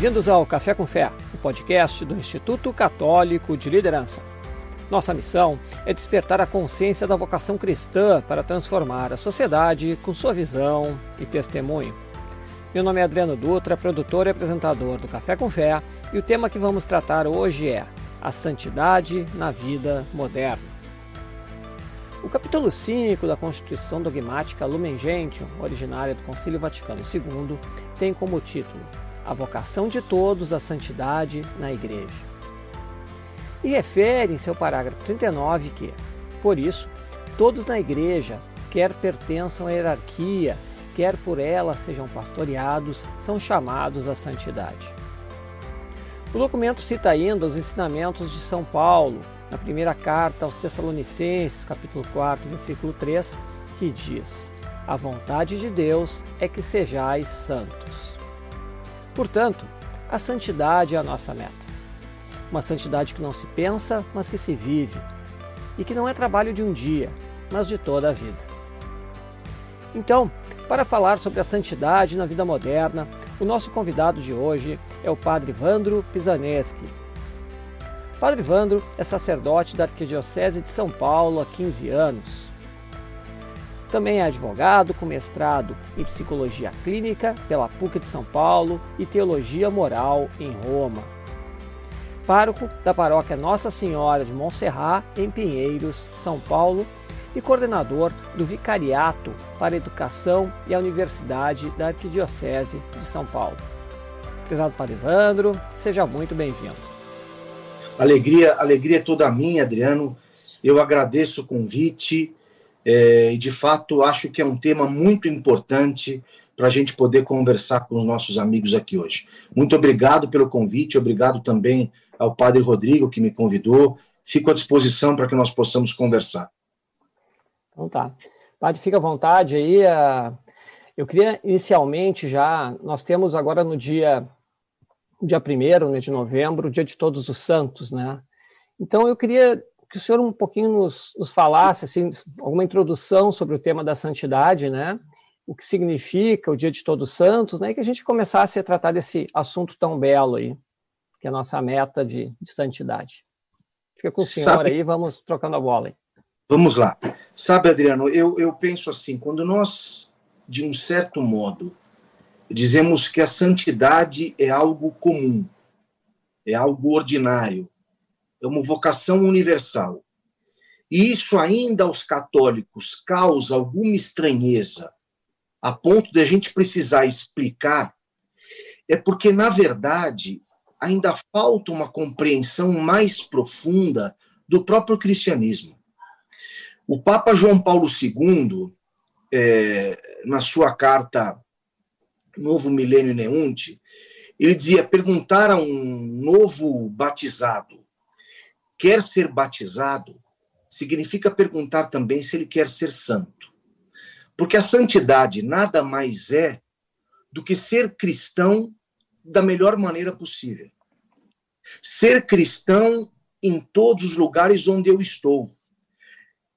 Bem-vindos ao Café com Fé, o podcast do Instituto Católico de Liderança. Nossa missão é despertar a consciência da vocação cristã para transformar a sociedade com sua visão e testemunho. Meu nome é Adriano Dutra, produtor e apresentador do Café com Fé, e o tema que vamos tratar hoje é a santidade na vida moderna. O capítulo 5 da Constituição Dogmática Lumen Gentium, originária do Concílio Vaticano II, tem como título a vocação de todos à santidade na Igreja. E refere em seu parágrafo 39 que, por isso, todos na Igreja, quer pertençam à hierarquia, quer por ela sejam pastoreados, são chamados à santidade. O documento cita ainda os ensinamentos de São Paulo, na primeira carta aos Tessalonicenses, capítulo 4, versículo 3, que diz: A vontade de Deus é que sejais santos. Portanto, a santidade é a nossa meta. Uma santidade que não se pensa, mas que se vive. E que não é trabalho de um dia, mas de toda a vida. Então, para falar sobre a santidade na vida moderna, o nosso convidado de hoje é o Padre Vandro Pisaneschi. Padre Vandro é sacerdote da Arquidiocese de São Paulo há 15 anos também é advogado com mestrado em psicologia clínica pela PUC de São Paulo e teologia moral em Roma. Pároco da paróquia Nossa Senhora de Montserrat, em Pinheiros, São Paulo, e coordenador do Vicariato para a Educação e a Universidade da Arquidiocese de São Paulo. Prezado Padre Evandro, seja muito bem-vindo. Alegria, alegria toda minha, Adriano. Eu agradeço o convite é, de fato acho que é um tema muito importante para a gente poder conversar com os nossos amigos aqui hoje. Muito obrigado pelo convite, obrigado também ao Padre Rodrigo que me convidou. Fico à disposição para que nós possamos conversar. Então tá. Padre, fica à vontade aí. Eu queria inicialmente já, nós temos agora no dia dia 1 né, de novembro, o dia de todos os santos, né? Então eu queria que o senhor um pouquinho nos, nos falasse, assim, alguma introdução sobre o tema da santidade, né? O que significa o Dia de Todos Santos, né? E que a gente começasse a tratar desse assunto tão belo aí, que é a nossa meta de, de santidade. Fica com o senhor Sabe... aí, vamos trocando a bola aí. Vamos lá. Sabe, Adriano, eu, eu penso assim, quando nós, de um certo modo, dizemos que a santidade é algo comum, é algo ordinário, é uma vocação universal. E isso ainda aos católicos causa alguma estranheza, a ponto de a gente precisar explicar, é porque, na verdade, ainda falta uma compreensão mais profunda do próprio cristianismo. O Papa João Paulo II, é, na sua carta Novo Milênio Neunte, ele dizia: perguntar a um novo batizado quer ser batizado, significa perguntar também se ele quer ser santo. Porque a santidade nada mais é do que ser cristão da melhor maneira possível. Ser cristão em todos os lugares onde eu estou.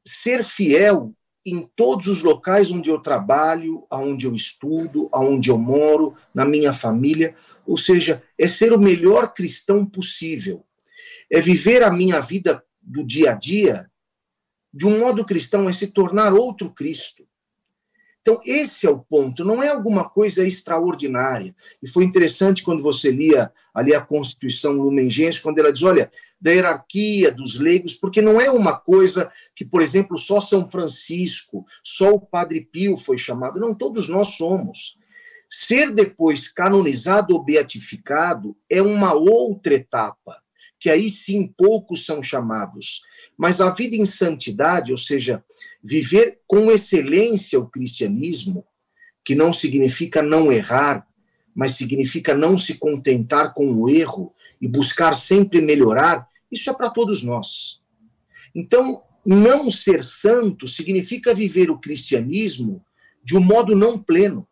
Ser fiel em todos os locais onde eu trabalho, aonde eu estudo, aonde eu moro, na minha família, ou seja, é ser o melhor cristão possível é viver a minha vida do dia a dia de um modo cristão, é se tornar outro Cristo. Então, esse é o ponto, não é alguma coisa extraordinária. E foi interessante quando você lia ali a Constituição Lumengense, quando ela diz, olha, da hierarquia dos leigos, porque não é uma coisa que, por exemplo, só São Francisco, só o Padre Pio foi chamado. Não, todos nós somos. Ser depois canonizado ou beatificado é uma outra etapa que aí sim poucos são chamados. Mas a vida em santidade, ou seja, viver com excelência o cristianismo, que não significa não errar, mas significa não se contentar com o erro e buscar sempre melhorar, isso é para todos nós. Então, não ser santo significa viver o cristianismo de um modo não pleno.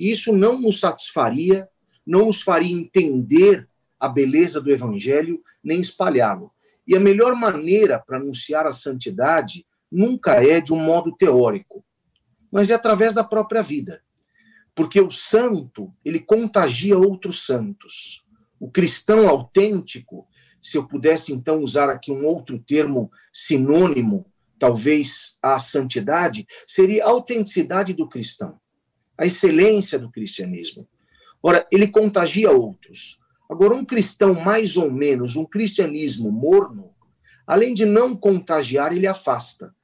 Isso não nos satisfaria, não nos faria entender a beleza do evangelho, nem espalhá-lo. E a melhor maneira para anunciar a santidade nunca é de um modo teórico, mas é através da própria vida. Porque o santo, ele contagia outros santos. O cristão autêntico, se eu pudesse então usar aqui um outro termo sinônimo, talvez à santidade, seria a autenticidade do cristão, a excelência do cristianismo. Ora, ele contagia outros. Agora, um cristão mais ou menos, um cristianismo morno, além de não contagiar, ele afasta.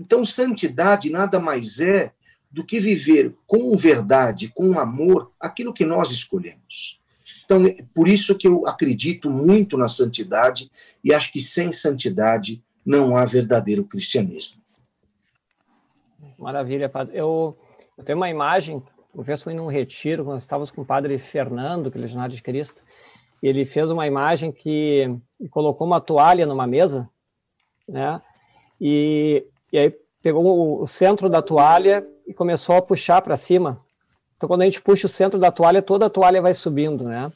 Então, santidade nada mais é do que viver com verdade, com amor, aquilo que nós escolhemos. Então, é por isso que eu acredito muito na santidade e acho que sem santidade não há verdadeiro cristianismo. Maravilha, padre. Eu, eu tenho uma imagem, uma vez fui num retiro, quando estávamos com o padre Fernando, que é legionário de Cristo, ele fez uma imagem que colocou uma toalha numa mesa, né? E, e aí pegou o centro da toalha e começou a puxar para cima. Então, quando a gente puxa o centro da toalha, toda a toalha vai subindo, né?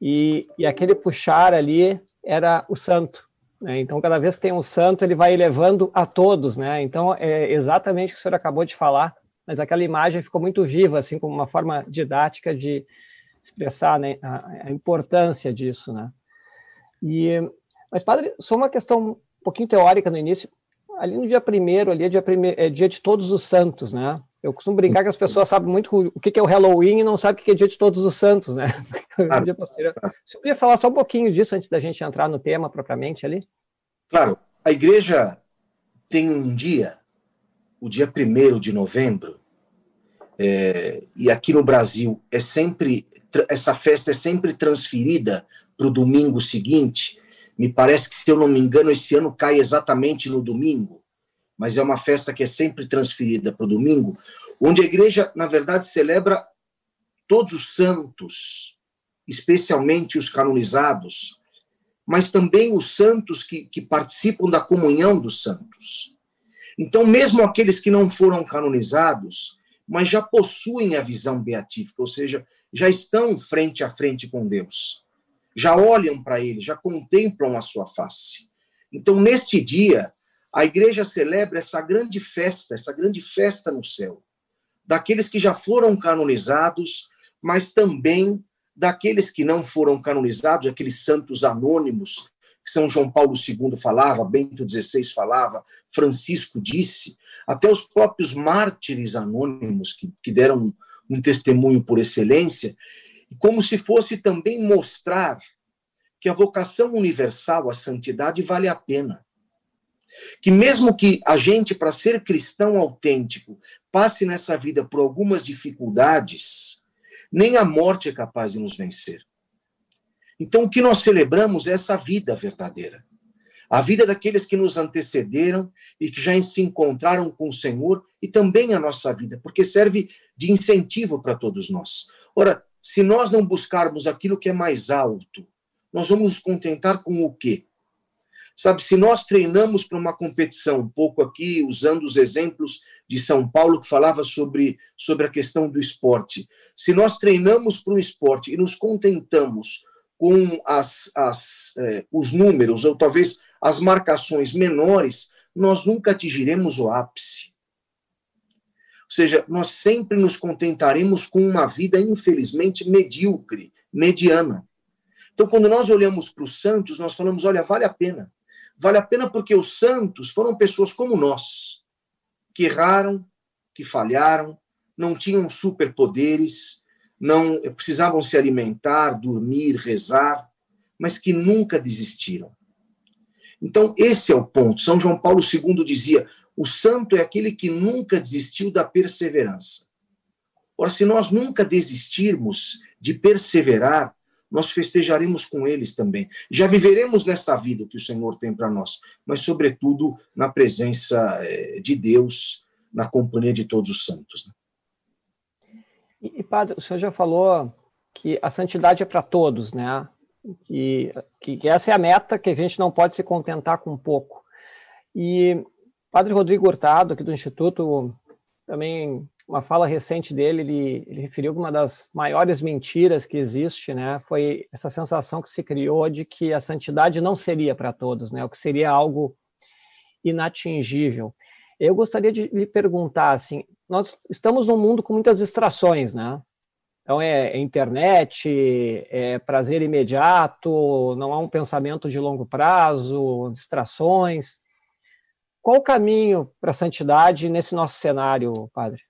E, e aquele puxar ali era o santo. Né? Então, cada vez que tem um santo, ele vai elevando a todos, né? Então, é exatamente o que o senhor acabou de falar, mas aquela imagem ficou muito viva, assim, como uma forma didática de expressar né, a, a importância disso, né? E, mas, padre, só uma questão um pouquinho teórica no início. Ali no dia primeiro, ali é dia, primeiro, é dia de todos os santos, né? Eu costumo brincar que as pessoas sabem muito o que é o Halloween e não sabem o que é dia de todos os santos, né? Claro. Você podia falar só um pouquinho disso antes da gente entrar no tema propriamente ali? Claro. A igreja tem um dia, o dia 1 de novembro, é, e aqui no Brasil é sempre essa festa é sempre transferida para o domingo seguinte. Me parece que, se eu não me engano, esse ano cai exatamente no domingo mas é uma festa que é sempre transferida para o domingo, onde a igreja, na verdade, celebra todos os santos, especialmente os canonizados, mas também os santos que, que participam da comunhão dos santos. Então, mesmo aqueles que não foram canonizados, mas já possuem a visão beatífica, ou seja, já estão frente a frente com Deus, já olham para Ele, já contemplam a sua face. Então, neste dia, a igreja celebra essa grande festa, essa grande festa no céu, daqueles que já foram canonizados, mas também daqueles que não foram canonizados, aqueles santos anônimos que São João Paulo II falava, Bento XVI falava, Francisco disse, até os próprios mártires anônimos que, que deram um, testemunho por excelência, como se fosse também mostrar que a vocação universal, a santidade, vale a pena que mesmo que a gente, para ser cristão autêntico, passe nessa vida por algumas dificuldades, nem a morte é capaz de nos vencer. Então, o que nós celebramos é essa vida verdadeira. A vida daqueles que nos antecederam e que já se encontraram com o Senhor e também a nossa vida, porque serve de incentivo para todos nós. Ora, se nós não buscarmos aquilo que é mais alto, nós vamos nos contentar com o quê? Sabe, se nós treinamos para uma competição, um pouco aqui usando os exemplos de São Paulo que falava sobre, sobre a questão do esporte, se nós treinamos para um esporte e nos contentamos com as, as, eh, os números, ou talvez as marcações menores, nós nunca atingiremos o ápice. Ou seja, nós sempre nos contentaremos com uma vida, infelizmente, medíocre, mediana. Então, quando nós olhamos para os santos, nós falamos: olha, vale a pena. Vale a pena porque os santos foram pessoas como nós, que erraram, que falharam, não tinham superpoderes, não precisavam se alimentar, dormir, rezar, mas que nunca desistiram. Então, esse é o ponto. São João Paulo II dizia: o santo é aquele que nunca desistiu da perseverança. Ora, se nós nunca desistirmos de perseverar, nós festejaremos com eles também. Já viveremos nesta vida que o Senhor tem para nós, mas, sobretudo, na presença eh, de Deus, na companhia de todos os santos. Né? E, Padre, o senhor já falou que a santidade é para todos, né? Que, que essa é a meta, que a gente não pode se contentar com pouco. E Padre Rodrigo Hurtado, aqui do Instituto, também uma fala recente dele, ele, ele referiu que uma das maiores mentiras que existe, né, foi essa sensação que se criou de que a santidade não seria para todos, né, o que seria algo inatingível. Eu gostaria de lhe perguntar, assim, nós estamos num mundo com muitas distrações, né? Então, é, é, internet, é prazer imediato, não há um pensamento de longo prazo, distrações. Qual o caminho para a santidade nesse nosso cenário, padre?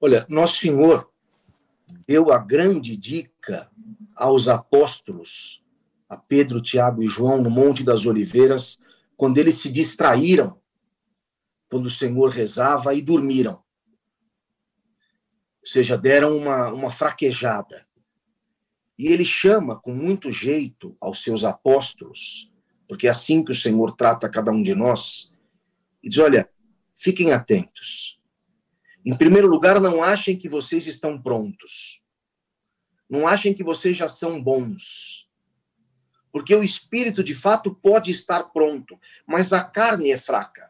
Olha, Nosso Senhor deu a grande dica aos apóstolos, a Pedro, Tiago e João, no Monte das Oliveiras, quando eles se distraíram, quando o Senhor rezava e dormiram ou seja, deram uma, uma fraquejada. E ele chama com muito jeito aos seus apóstolos, porque é assim que o Senhor trata cada um de nós, e diz: olha, fiquem atentos. Em primeiro lugar, não achem que vocês estão prontos. Não achem que vocês já são bons. Porque o espírito, de fato, pode estar pronto, mas a carne é fraca.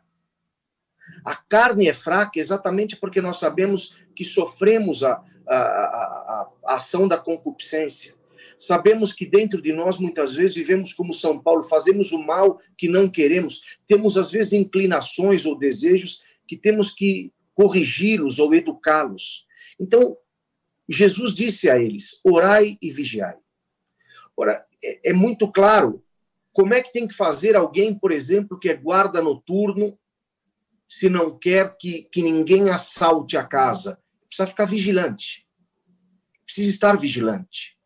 A carne é fraca exatamente porque nós sabemos que sofremos a, a, a, a ação da concupiscência. Sabemos que dentro de nós, muitas vezes, vivemos como São Paulo, fazemos o mal que não queremos, temos, às vezes, inclinações ou desejos que temos que corrigi-los ou educá-los. Então, Jesus disse a eles: orai e vigiai. Ora, é, é muito claro como é que tem que fazer alguém, por exemplo, que é guarda noturno se não quer que, que ninguém assalte a casa? Precisa ficar vigilante. Precisa estar vigilante.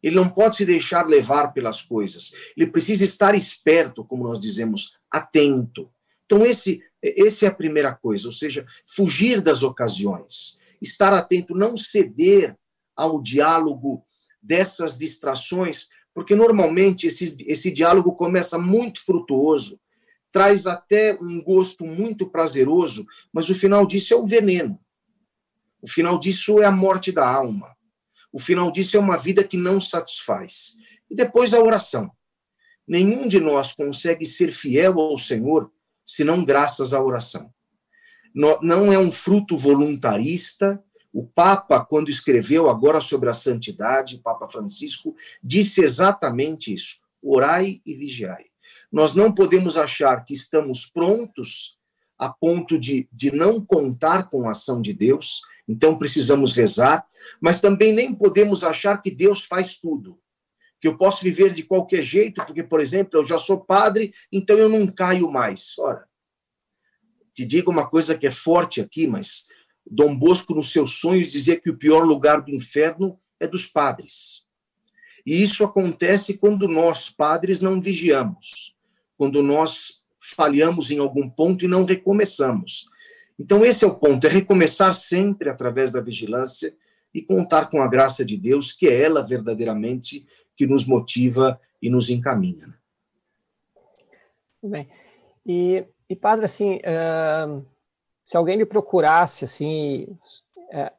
Ele não pode se deixar levar pelas coisas. Ele precisa estar esperto, como nós dizemos, atento. Então, esse, esse é a primeira coisa, ou seja, fugir das ocasiões, estar atento, não ceder ao diálogo dessas distrações, porque normalmente esse, esse diálogo começa muito frutuoso, traz até um gosto muito prazeroso, mas o final disso é o veneno. O final disso é a morte da alma. O final disso é uma vida que não satisfaz. E depois a oração. Nenhum de nós consegue ser fiel ao Senhor senão graças à oração. Não é um fruto voluntarista. O Papa, quando escreveu agora sobre a santidade, Papa Francisco, disse exatamente isso: orai e vigiai. Nós não podemos achar que estamos prontos a ponto de, de não contar com a ação de Deus, então precisamos rezar, mas também nem podemos achar que Deus faz tudo. Que eu posso viver de qualquer jeito, porque, por exemplo, eu já sou padre, então eu não caio mais. Ora, te digo uma coisa que é forte aqui, mas Dom Bosco, nos seus sonhos, dizia que o pior lugar do inferno é dos padres. E isso acontece quando nós, padres, não vigiamos quando nós falhamos em algum ponto e não recomeçamos. Então, esse é o ponto: é recomeçar sempre através da vigilância e contar com a graça de Deus, que é ela verdadeiramente que nos motiva e nos encaminha. Né? Bem, e, e padre, assim, uh, se alguém lhe procurasse, assim, uh,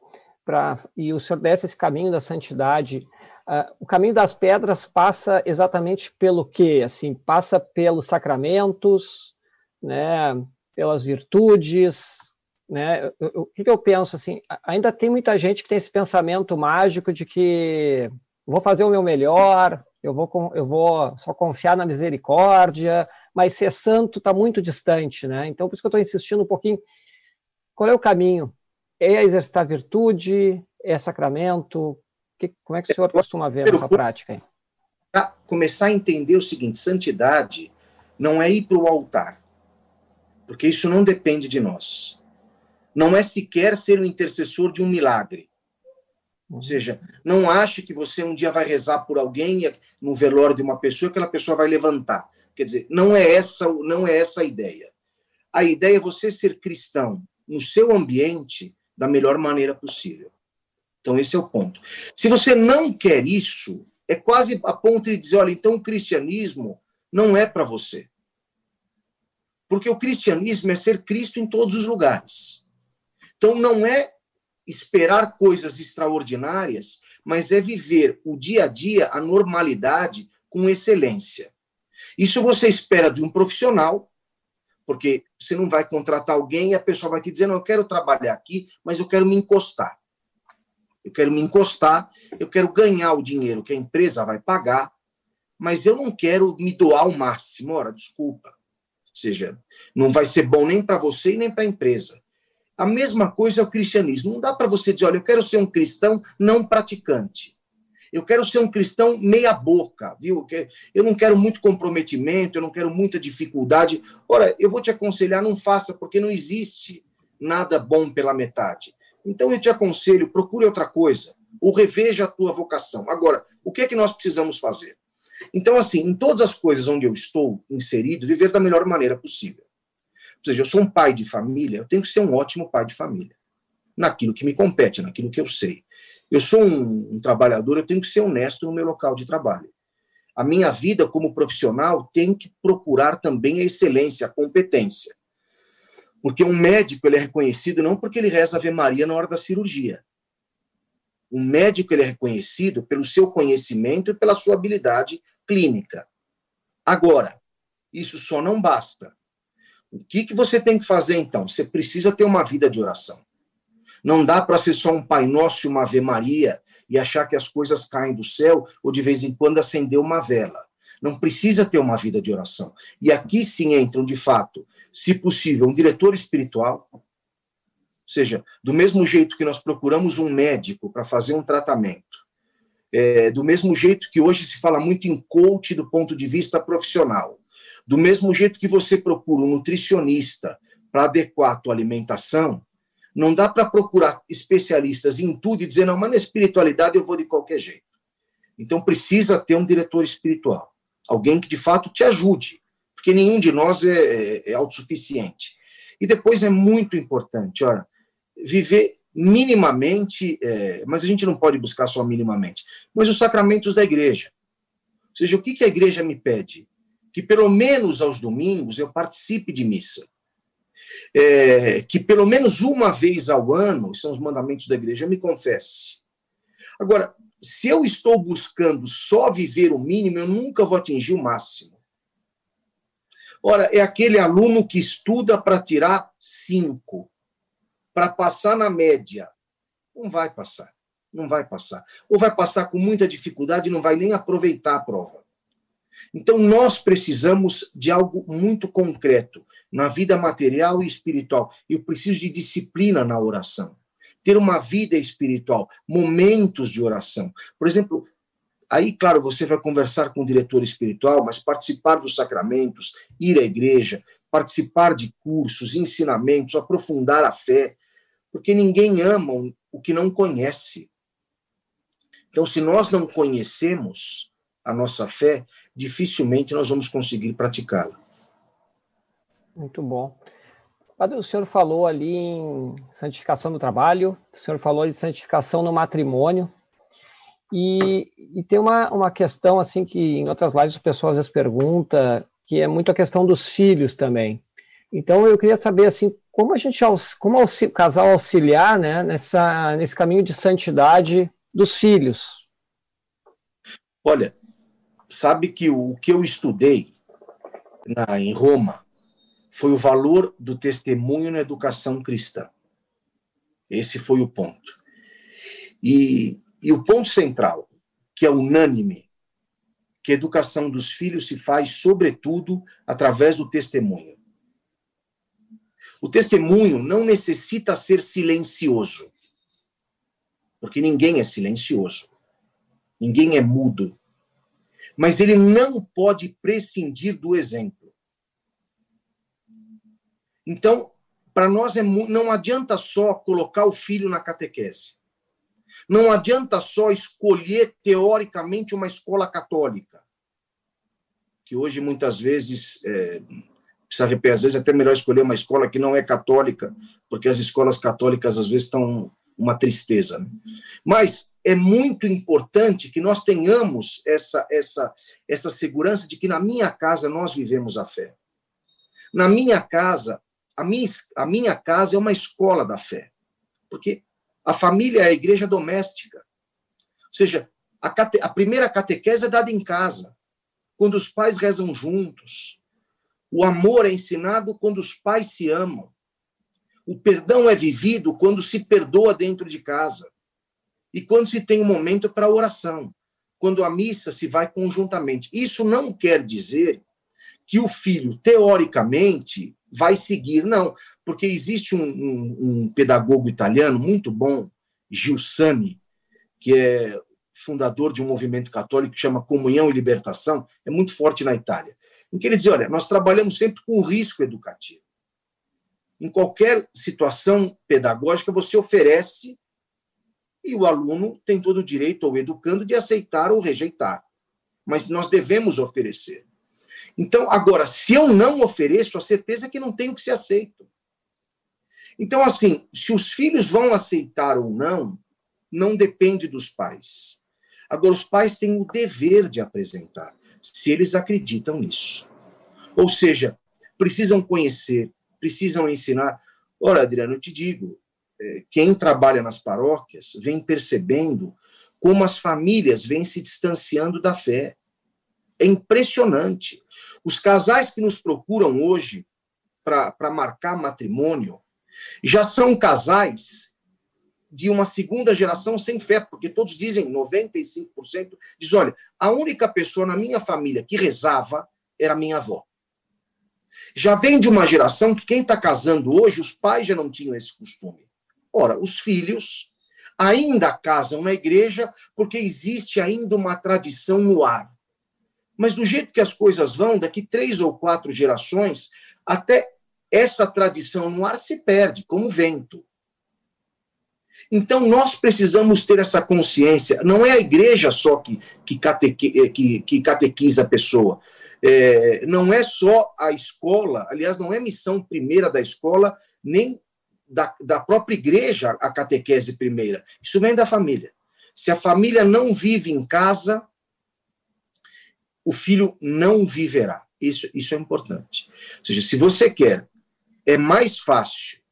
pra, e o senhor desse esse caminho da santidade, Uh, o caminho das pedras passa exatamente pelo quê? Assim, passa pelos sacramentos, né, pelas virtudes, né? O que, eu penso assim? Ainda tem muita gente que tem esse pensamento mágico de que vou fazer o meu melhor, eu vou, eu vou só confiar na misericórdia, mas ser santo está muito distante, né? Então, por isso que eu estou insistindo um pouquinho. Qual é o caminho? É exercitar virtude? É sacramento? Que, como é que o senhor costuma ver essa prática? Para começar a entender o seguinte: santidade não é ir para o altar, porque isso não depende de nós. Não é sequer ser o intercessor de um milagre. Ou seja, não ache que você um dia vai rezar por alguém no velório de uma pessoa, aquela pessoa vai levantar. Quer dizer, não é essa, não é essa a ideia. A ideia é você ser cristão no seu ambiente da melhor maneira possível. Então, esse é o ponto. Se você não quer isso, é quase a ponto de dizer: olha, então o cristianismo não é para você. Porque o cristianismo é ser Cristo em todos os lugares. Então, não é esperar coisas extraordinárias, mas é viver o dia a dia, a normalidade, com excelência. Isso você espera de um profissional, porque você não vai contratar alguém e a pessoa vai te dizer: não, eu quero trabalhar aqui, mas eu quero me encostar eu quero me encostar, eu quero ganhar o dinheiro que a empresa vai pagar, mas eu não quero me doar ao máximo. Ora, desculpa. seja, não vai ser bom nem para você e nem para a empresa. A mesma coisa é o cristianismo. Não dá para você dizer, olha, eu quero ser um cristão não praticante. Eu quero ser um cristão meia boca, viu? Eu não quero muito comprometimento, eu não quero muita dificuldade. Ora, eu vou te aconselhar, não faça, porque não existe nada bom pela metade. Então eu te aconselho, procure outra coisa, ou reveja a tua vocação. Agora, o que é que nós precisamos fazer? Então, assim, em todas as coisas onde eu estou inserido, viver da melhor maneira possível. Ou seja, eu sou um pai de família, eu tenho que ser um ótimo pai de família. Naquilo que me compete, naquilo que eu sei. Eu sou um, um trabalhador, eu tenho que ser honesto no meu local de trabalho. A minha vida como profissional tem que procurar também a excelência, a competência. Porque um médico ele é reconhecido não porque ele reza Ave Maria na hora da cirurgia. Um médico ele é reconhecido pelo seu conhecimento e pela sua habilidade clínica. Agora, isso só não basta. O que, que você tem que fazer então? Você precisa ter uma vida de oração. Não dá para ser só um Pai Nosso e uma Ave Maria e achar que as coisas caem do céu ou de vez em quando acender uma vela. Não precisa ter uma vida de oração. E aqui sim entram, de fato, se possível, um diretor espiritual, ou seja, do mesmo jeito que nós procuramos um médico para fazer um tratamento, é, do mesmo jeito que hoje se fala muito em coach do ponto de vista profissional, do mesmo jeito que você procura um nutricionista para adequar a tua alimentação, não dá para procurar especialistas em tudo e dizer, não, mas na espiritualidade eu vou de qualquer jeito. Então precisa ter um diretor espiritual, alguém que de fato te ajude, porque nenhum de nós é, é, é autossuficiente. E depois é muito importante, olha, viver minimamente, é, mas a gente não pode buscar só minimamente, mas os sacramentos da igreja. Ou seja, o que, que a igreja me pede? Que pelo menos aos domingos eu participe de missa. É, que pelo menos uma vez ao ano, são os mandamentos da igreja, eu me confesse. Agora, se eu estou buscando só viver o mínimo, eu nunca vou atingir o máximo. Ora, é aquele aluno que estuda para tirar cinco para passar na média. Não vai passar. Não vai passar. Ou vai passar com muita dificuldade e não vai nem aproveitar a prova. Então, nós precisamos de algo muito concreto na vida material e espiritual. Eu preciso de disciplina na oração. Ter uma vida espiritual, momentos de oração. Por exemplo, aí, claro, você vai conversar com o diretor espiritual, mas participar dos sacramentos, ir à igreja, participar de cursos, ensinamentos, aprofundar a fé, porque ninguém ama o que não conhece. Então, se nós não conhecemos a nossa fé, dificilmente nós vamos conseguir praticá-la. Muito bom. O senhor falou ali em santificação do trabalho, o senhor falou de santificação no matrimônio, e, e tem uma, uma questão assim que em outras lives o pessoal às vezes pergunta, que é muito a questão dos filhos também. Então eu queria saber assim, como a gente, como o casal auxiliar né, nessa, nesse caminho de santidade dos filhos? Olha, sabe que o que eu estudei na, em Roma foi o valor do testemunho na educação cristã. Esse foi o ponto. E, e o ponto central, que é unânime, que a educação dos filhos se faz, sobretudo, através do testemunho. O testemunho não necessita ser silencioso, porque ninguém é silencioso, ninguém é mudo. Mas ele não pode prescindir do exemplo. Então, para nós é, não adianta só colocar o filho na catequese. Não adianta só escolher teoricamente uma escola católica, que hoje muitas vezes é, precisa repetir. Às vezes é até melhor escolher uma escola que não é católica, porque as escolas católicas às vezes estão uma tristeza. Né? Mas é muito importante que nós tenhamos essa, essa, essa segurança de que na minha casa nós vivemos a fé. Na minha casa, a minha, a minha casa é uma escola da fé. Porque a família é a igreja doméstica. Ou seja, a, cate, a primeira catequese é dada em casa, quando os pais rezam juntos, o amor é ensinado quando os pais se amam. O perdão é vivido quando se perdoa dentro de casa. E quando se tem um momento para oração. Quando a missa se vai conjuntamente. Isso não quer dizer que o filho, teoricamente, vai seguir. Não, porque existe um, um, um pedagogo italiano muito bom, Giussani, que é fundador de um movimento católico que chama Comunhão e Libertação, é muito forte na Itália, em que ele diz: olha, nós trabalhamos sempre com risco educativo. Em qualquer situação pedagógica, você oferece e o aluno tem todo o direito, ou educando, de aceitar ou rejeitar. Mas nós devemos oferecer. Então, agora, se eu não ofereço, a certeza é que não tenho que ser aceito. Então, assim, se os filhos vão aceitar ou não, não depende dos pais. Agora, os pais têm o dever de apresentar, se eles acreditam nisso. Ou seja, precisam conhecer, precisam ensinar. Ora, Adriano, eu te digo, é, quem trabalha nas paróquias vem percebendo como as famílias vêm se distanciando da fé. É impressionante. Os casais que nos procuram hoje para marcar matrimônio já são casais de uma segunda geração sem fé, porque todos dizem, 95% diz, olha, a única pessoa na minha família que rezava era minha avó. Já vem de uma geração que quem está casando hoje, os pais já não tinham esse costume. Ora, os filhos ainda casam na igreja porque existe ainda uma tradição no ar. Mas do jeito que as coisas vão, daqui três ou quatro gerações, até essa tradição no ar se perde, como vento. Então, nós precisamos ter essa consciência. Não é a igreja só que, que, catequi, eh, que, que catequiza a pessoa. É, não é só a escola, aliás, não é missão primeira da escola, nem da, da própria igreja a catequese primeira. Isso vem da família. Se a família não vive em casa, o filho não viverá. Isso, isso é importante. Ou seja, se você quer, é mais fácil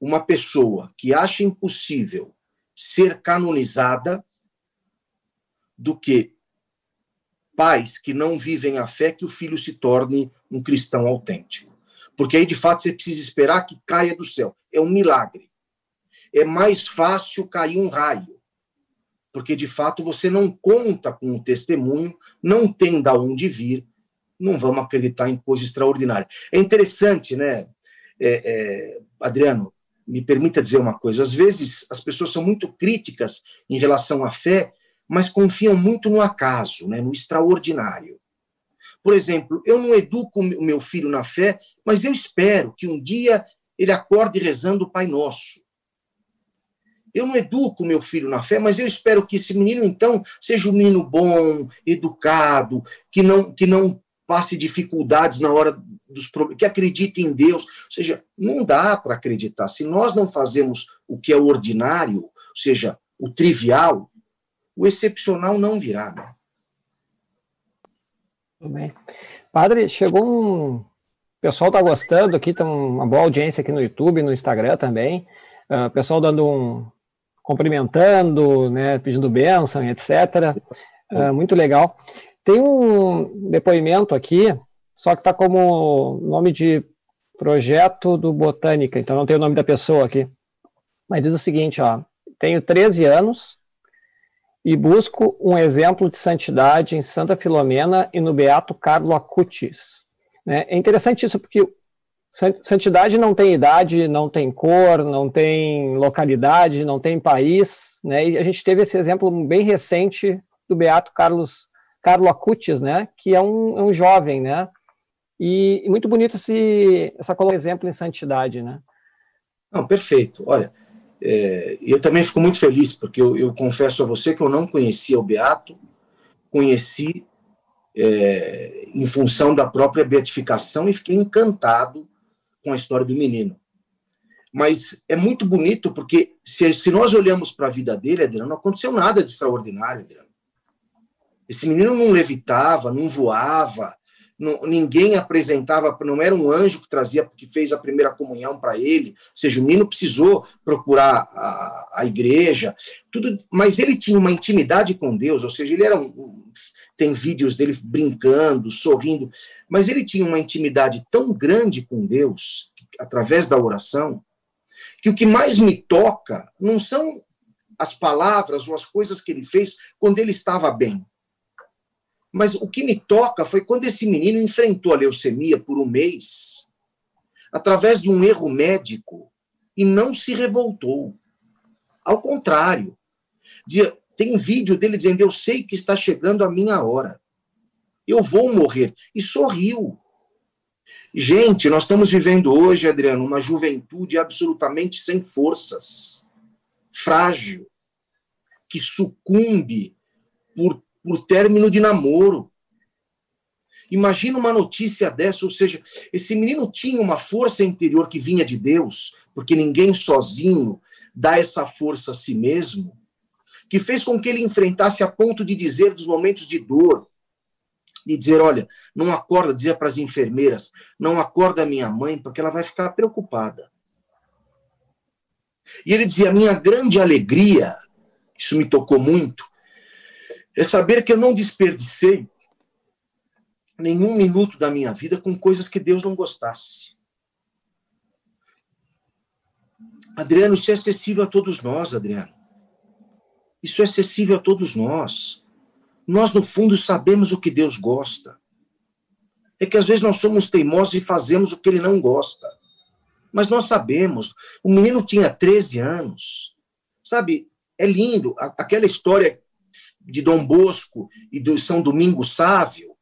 uma pessoa que acha impossível ser canonizada do que pais que não vivem a fé que o filho se torne um cristão autêntico. Porque aí, de fato, você precisa esperar que caia do céu. É um milagre. É mais fácil cair um raio. Porque, de fato, você não conta com o testemunho, não tem da onde vir, não vamos acreditar em coisa extraordinária. É interessante, né, é, é, Adriano? me permita dizer uma coisa: às vezes as pessoas são muito críticas em relação à fé, mas confiam muito no acaso, né, no extraordinário. Por exemplo, eu não educo o meu filho na fé, mas eu espero que um dia ele acorde rezando o Pai Nosso. Eu não educo o meu filho na fé, mas eu espero que esse menino, então, seja um menino bom, educado, que não, que não passe dificuldades na hora dos que acredite em Deus. Ou seja, não dá para acreditar. Se nós não fazemos o que é ordinário, ou seja, o trivial, o excepcional não virá. Né? Tudo bem. Padre, chegou um. O pessoal está gostando aqui, tem uma boa audiência aqui no YouTube, no Instagram também. Uh, o pessoal dando um. Cumprimentando, né, pedindo bênção, etc. Uh, ah, muito legal. Tem um depoimento aqui só que está como nome de projeto do Botânica, então não tem o nome da pessoa aqui. Mas diz o seguinte, ó, tenho 13 anos e busco um exemplo de santidade em Santa Filomena e no Beato Carlo Acutis. Né? É interessante isso porque santidade não tem idade, não tem cor, não tem localidade, não tem país, né? E a gente teve esse exemplo bem recente do Beato Carlos Carlo Acutis, né? Que é um, é um jovem, né? E, e muito bonito esse, essa exemplo em santidade, né? Não, perfeito. Olha, é, eu também fico muito feliz, porque eu, eu, confesso a você que eu não conhecia o Beato, conheci é, em função da própria beatificação e fiquei encantado com a história do menino. Mas é muito bonito porque se, se nós olhamos para a vida dele, Adriano, não aconteceu nada de extraordinário, Adriano. Esse menino não levitava, não voava, não, ninguém apresentava, não era um anjo que trazia, que fez a primeira comunhão para ele, ou seja, o menino precisou procurar a, a igreja, tudo, mas ele tinha uma intimidade com Deus, ou seja, ele era um, um, tem vídeos dele brincando, sorrindo, mas ele tinha uma intimidade tão grande com Deus, através da oração, que o que mais me toca não são as palavras ou as coisas que ele fez quando ele estava bem Mas o que me toca foi quando esse menino enfrentou a leucemia por um mês, através de um erro médico, e não se revoltou. Ao contrário, tem vídeo dele dizendo: Eu sei que está chegando a minha hora. Eu vou morrer. E sorriu. Gente, nós estamos vivendo hoje, Adriano, uma juventude absolutamente sem forças, frágil, que sucumbe por, por término de namoro. Imagina uma notícia dessa, ou seja, esse menino tinha uma força interior que vinha de Deus, porque ninguém sozinho dá essa força a si mesmo, que fez com que ele enfrentasse a ponto de dizer dos momentos de dor, de dizer, olha, não acorda, dizia para as enfermeiras, não acorda minha mãe, porque ela vai ficar preocupada. E ele dizia, minha grande alegria, isso me tocou muito, é saber que eu não desperdicei nenhum minuto da minha vida com coisas que Deus não gostasse. Adriano, isso é acessível a todos nós, Adriano. Isso é acessível a todos nós. Nós, no fundo, sabemos o que Deus gosta. É que às vezes nós somos teimosos e fazemos o que ele não gosta. Mas nós sabemos. O menino tinha 13 anos. Sabe, é lindo. Aquela história de Dom Bosco e do São Domingos Sávio,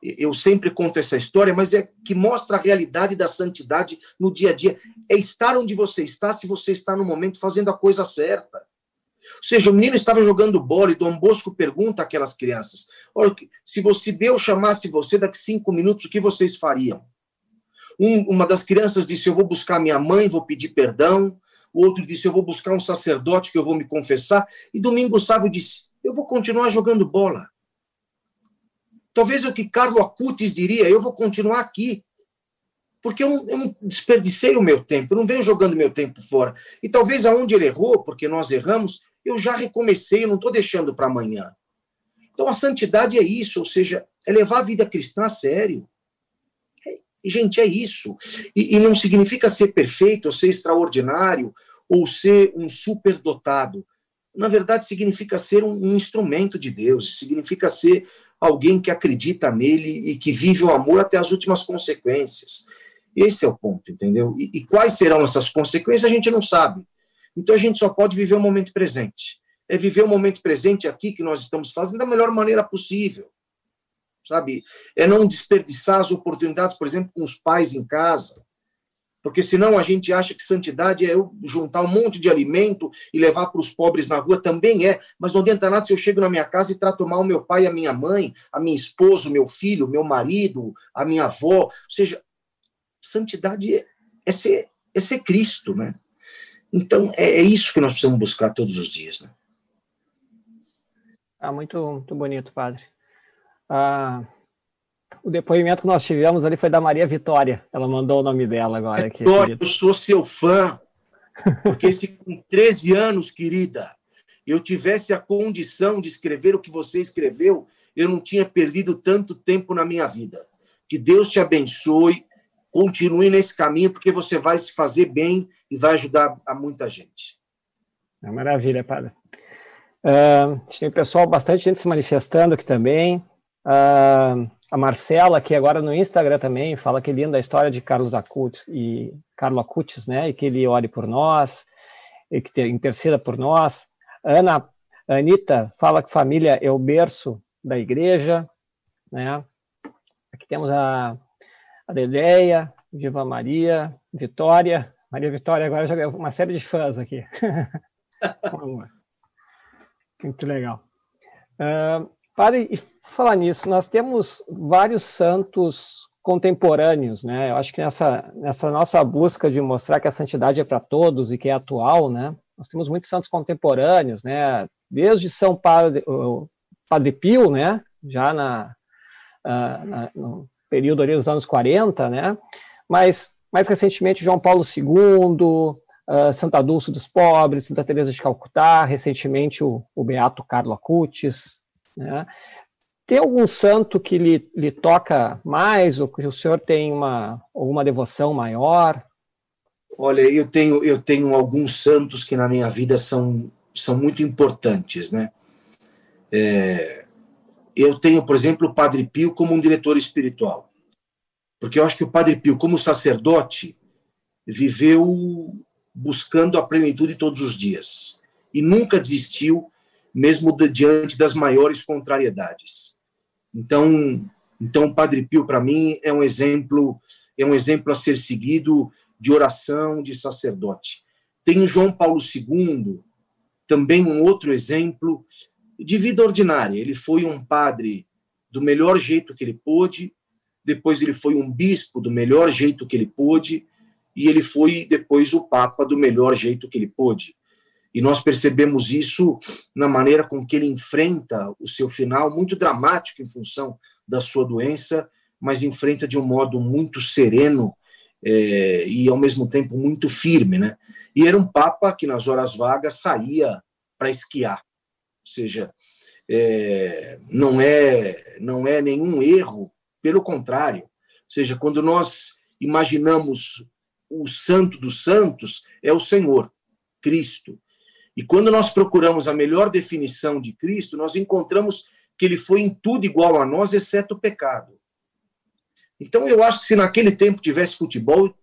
eu sempre conto essa história, mas é que mostra a realidade da santidade no dia a dia. É estar onde você está, se você está no momento fazendo a coisa certa. Ou seja, o menino estava jogando bola e Dom Bosco pergunta àquelas crianças: Olha, se você Deus chamasse você daqui cinco minutos, o que vocês fariam? Um, uma das crianças disse: Eu vou buscar minha mãe, vou pedir perdão. O outro disse: Eu vou buscar um sacerdote que eu vou me confessar. E Domingo Sávio disse: Eu vou continuar jogando bola. Talvez o que Carlo Acutis diria: Eu vou continuar aqui porque eu eu desperdicei o meu tempo, eu não venho jogando meu tempo fora. E talvez aonde ele errou, porque nós erramos, eu já recomecei, eu não estou deixando para amanhã. Então a santidade é isso, ou seja, é levar a vida cristã a sério. É, gente, é isso. E, e não significa ser perfeito, ou ser extraordinário, ou ser um superdotado. Na verdade, significa ser um, um instrumento de Deus, significa ser alguém que acredita nele e que vive o amor até as últimas consequências. Esse é o ponto, entendeu? E, e quais serão essas consequências a gente não sabe. Então a gente só pode viver o momento presente. É viver o momento presente aqui que nós estamos fazendo da melhor maneira possível. Sabe? É não desperdiçar as oportunidades, por exemplo, com os pais em casa. Porque senão a gente acha que santidade é eu juntar um monte de alimento e levar para os pobres na rua, também é, mas não adianta nada se eu chego na minha casa e trato mal meu pai, a minha mãe, a minha esposa, o meu filho, o meu marido, a minha avó. Ou seja, santidade é, é ser, é ser Cristo, né? Então, é, é isso que nós precisamos buscar todos os dias. Né? Ah, muito, muito bonito, padre. Ah, o depoimento que nós tivemos ali foi da Maria Vitória. Ela mandou o nome dela agora. Aqui, Vitória, eu sou seu fã. Porque se com 13 anos, querida, eu tivesse a condição de escrever o que você escreveu, eu não tinha perdido tanto tempo na minha vida. Que Deus te abençoe continue nesse caminho, porque você vai se fazer bem e vai ajudar a muita gente. É maravilha, padre. Uh, tem pessoal, bastante gente se manifestando aqui também. Uh, a Marcela, que agora no Instagram também, fala que linda a história de Carlos Acutis e Carlos Acutis, né? E que ele ore por nós, e que interceda por nós. Ana, Anitta fala que família é o berço da igreja, né? Aqui temos a Adeleia, Viva Maria, Vitória. Maria Vitória agora já ganhou uma série de fãs aqui. Muito legal. Uh, para falar nisso, nós temos vários santos contemporâneos, né? Eu acho que nessa, nessa nossa busca de mostrar que a santidade é para todos e que é atual, né? Nós temos muitos santos contemporâneos, né? Desde São Padre, Padre Pio, né? Já na, uh, na no, período ali dos anos 40, né? Mas mais recentemente João Paulo II, uh, ah, Santa Dulce dos Pobres, Santa Teresa de Calcutá, recentemente o, o Beato Carlo Acutis, né? Tem algum santo que lhe, lhe toca mais, ou que o senhor tem uma alguma devoção maior? Olha, eu tenho eu tenho alguns santos que na minha vida são são muito importantes, né? É, eu tenho, por exemplo, o Padre Pio como um diretor espiritual. Porque eu acho que o Padre Pio, como sacerdote, viveu buscando a plenitude todos os dias e nunca desistiu, mesmo diante das maiores contrariedades. Então, então o Padre Pio para mim é um exemplo, é um exemplo a ser seguido de oração, de sacerdote. Tem João Paulo II, também um outro exemplo de vida ordinária. Ele foi um padre do melhor jeito que ele pôde, depois ele foi um bispo do melhor jeito que ele pôde, e ele foi depois o papa do melhor jeito que ele pôde. E nós percebemos isso na maneira com que ele enfrenta o seu final, muito dramático em função da sua doença, mas enfrenta de um modo muito sereno é, e, ao mesmo tempo, muito firme. Né? E era um papa que, nas horas vagas, saía para esquiar. Seja, é, não, é, não é nenhum erro, pelo contrário. Ou seja, quando nós imaginamos o santo dos santos, é o Senhor, Cristo. E quando nós procuramos a melhor definição de Cristo, nós encontramos que ele foi em tudo igual a nós, exceto o pecado. Então, eu acho que se naquele tempo tivesse futebol,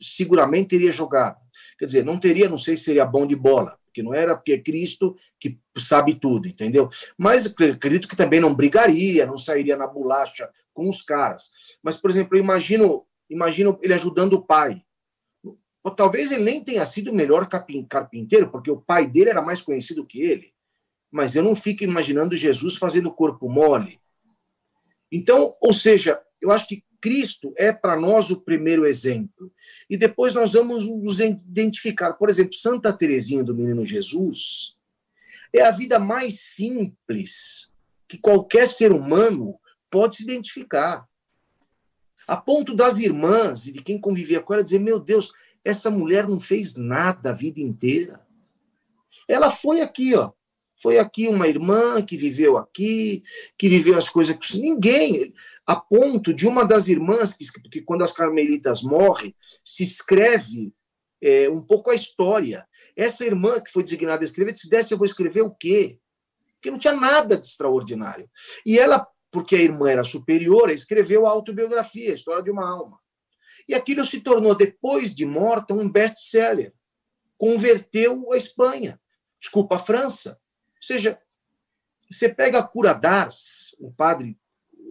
seguramente teria jogado. Quer dizer, não teria, não sei se seria bom de bola, porque não era porque é Cristo que sabe tudo, entendeu? Mas acredito que também não brigaria, não sairia na bolacha com os caras. Mas, por exemplo, eu imagino, imagino ele ajudando o pai. Talvez ele nem tenha sido o melhor carpinteiro, porque o pai dele era mais conhecido que ele. Mas eu não fico imaginando Jesus fazendo corpo mole. Então, ou seja, eu acho que Cristo é para nós o primeiro exemplo. E depois nós vamos nos identificar. Por exemplo, Santa Teresinha do Menino Jesus é a vida mais simples que qualquer ser humano pode se identificar. A ponto das irmãs e de quem convivia com ela dizer: Meu Deus, essa mulher não fez nada a vida inteira. Ela foi aqui, ó. Foi aqui uma irmã que viveu aqui, que viveu as coisas que ninguém, a ponto de uma das irmãs que, que quando as carmelitas morrem, se escreve é, um pouco a história. Essa irmã que foi designada a escrever, se desse eu vou escrever o quê? Porque não tinha nada de extraordinário. E ela, porque a irmã era superior, escreveu a autobiografia, a história de uma alma. E aquilo se tornou, depois de morta, um best-seller. Converteu a Espanha, desculpa, a França. Seja, você pega a cura d'Ars, o padre,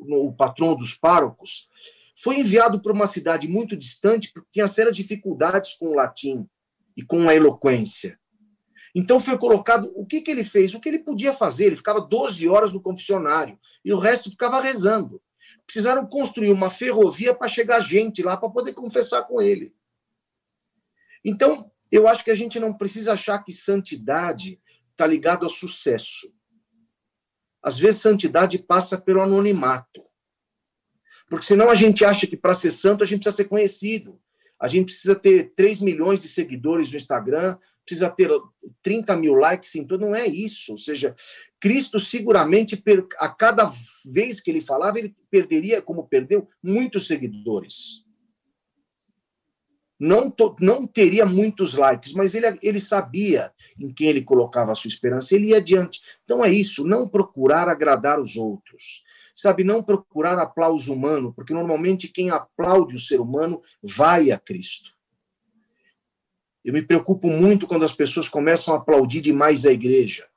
o patrão dos párocos, foi enviado para uma cidade muito distante porque tinha sérias dificuldades com o latim e com a eloquência. Então foi colocado, o que, que ele fez? O que ele podia fazer? Ele ficava 12 horas no confessionário e o resto ficava rezando precisaram construir uma ferrovia para chegar gente lá para poder confessar com ele. Então, eu acho que a gente não precisa achar que santidade está ligado a sucesso. Às vezes, santidade passa pelo anonimato. Porque senão a gente acha que para ser santo a gente precisa ser conhecido. A gente precisa ter 3 milhões de seguidores no Instagram, precisa ter 30 mil likes em tudo. Não é isso. Ou seja, Cristo seguramente, a cada vez que ele falava, ele perderia, como perdeu, muitos seguidores. Não, to, não teria muitos likes, mas ele, ele sabia em quem ele colocava a sua esperança, ele ia adiante. Então é isso, não procurar agradar os outros. Sabe, não procurar aplauso humano, porque normalmente quem aplaude o ser humano vai a Cristo. Eu me preocupo muito quando as pessoas começam a aplaudir demais a igreja.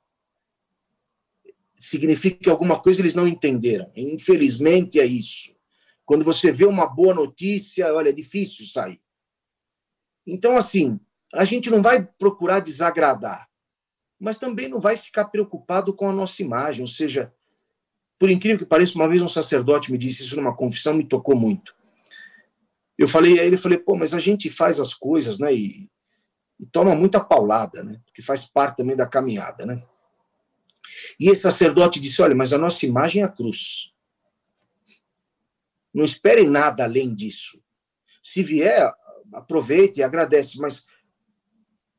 Significa que alguma coisa eles não entenderam. Infelizmente é isso. Quando você vê uma boa notícia, olha, é difícil sair. Então, assim, a gente não vai procurar desagradar, mas também não vai ficar preocupado com a nossa imagem. Ou seja, por incrível que pareça, uma vez um sacerdote me disse isso numa confissão, me tocou muito. Eu falei a ele, falei, pô, mas a gente faz as coisas, né? E e toma muita paulada, né? Que faz parte também da caminhada, né? E esse sacerdote disse: Olha, mas a nossa imagem é a cruz. Não esperem nada além disso. Se vier, aproveite e agradece, mas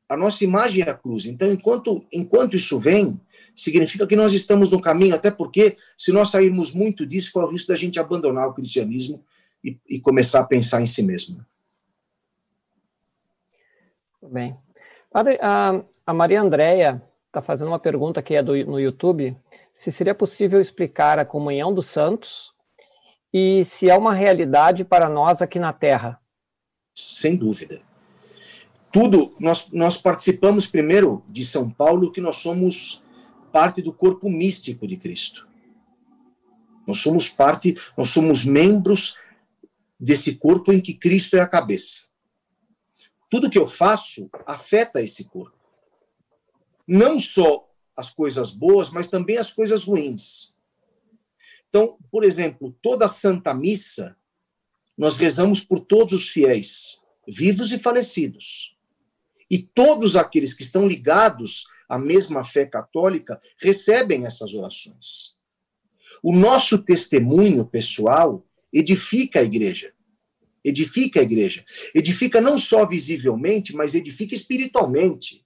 a nossa imagem é a cruz. Então, enquanto, enquanto isso vem, significa que nós estamos no caminho, até porque, se nós sairmos muito disso, corre o risco da gente abandonar o cristianismo e, e começar a pensar em si mesmo. Bem. Padre, a, a Maria Andréia está fazendo uma pergunta que é do, no YouTube, se seria possível explicar a comunhão dos santos e se é uma realidade para nós aqui na Terra. Sem dúvida. Tudo, nós, nós participamos primeiro de São Paulo que nós somos parte do corpo místico de Cristo. Nós somos parte, nós somos membros desse corpo em que Cristo é a cabeça. Tudo que eu faço afeta esse corpo. Não só as coisas boas, mas também as coisas ruins. Então, por exemplo, toda Santa Missa, nós rezamos por todos os fiéis, vivos e falecidos. E todos aqueles que estão ligados à mesma fé católica recebem essas orações. O nosso testemunho pessoal edifica a igreja. Edifica a igreja. Edifica não só visivelmente, mas edifica espiritualmente.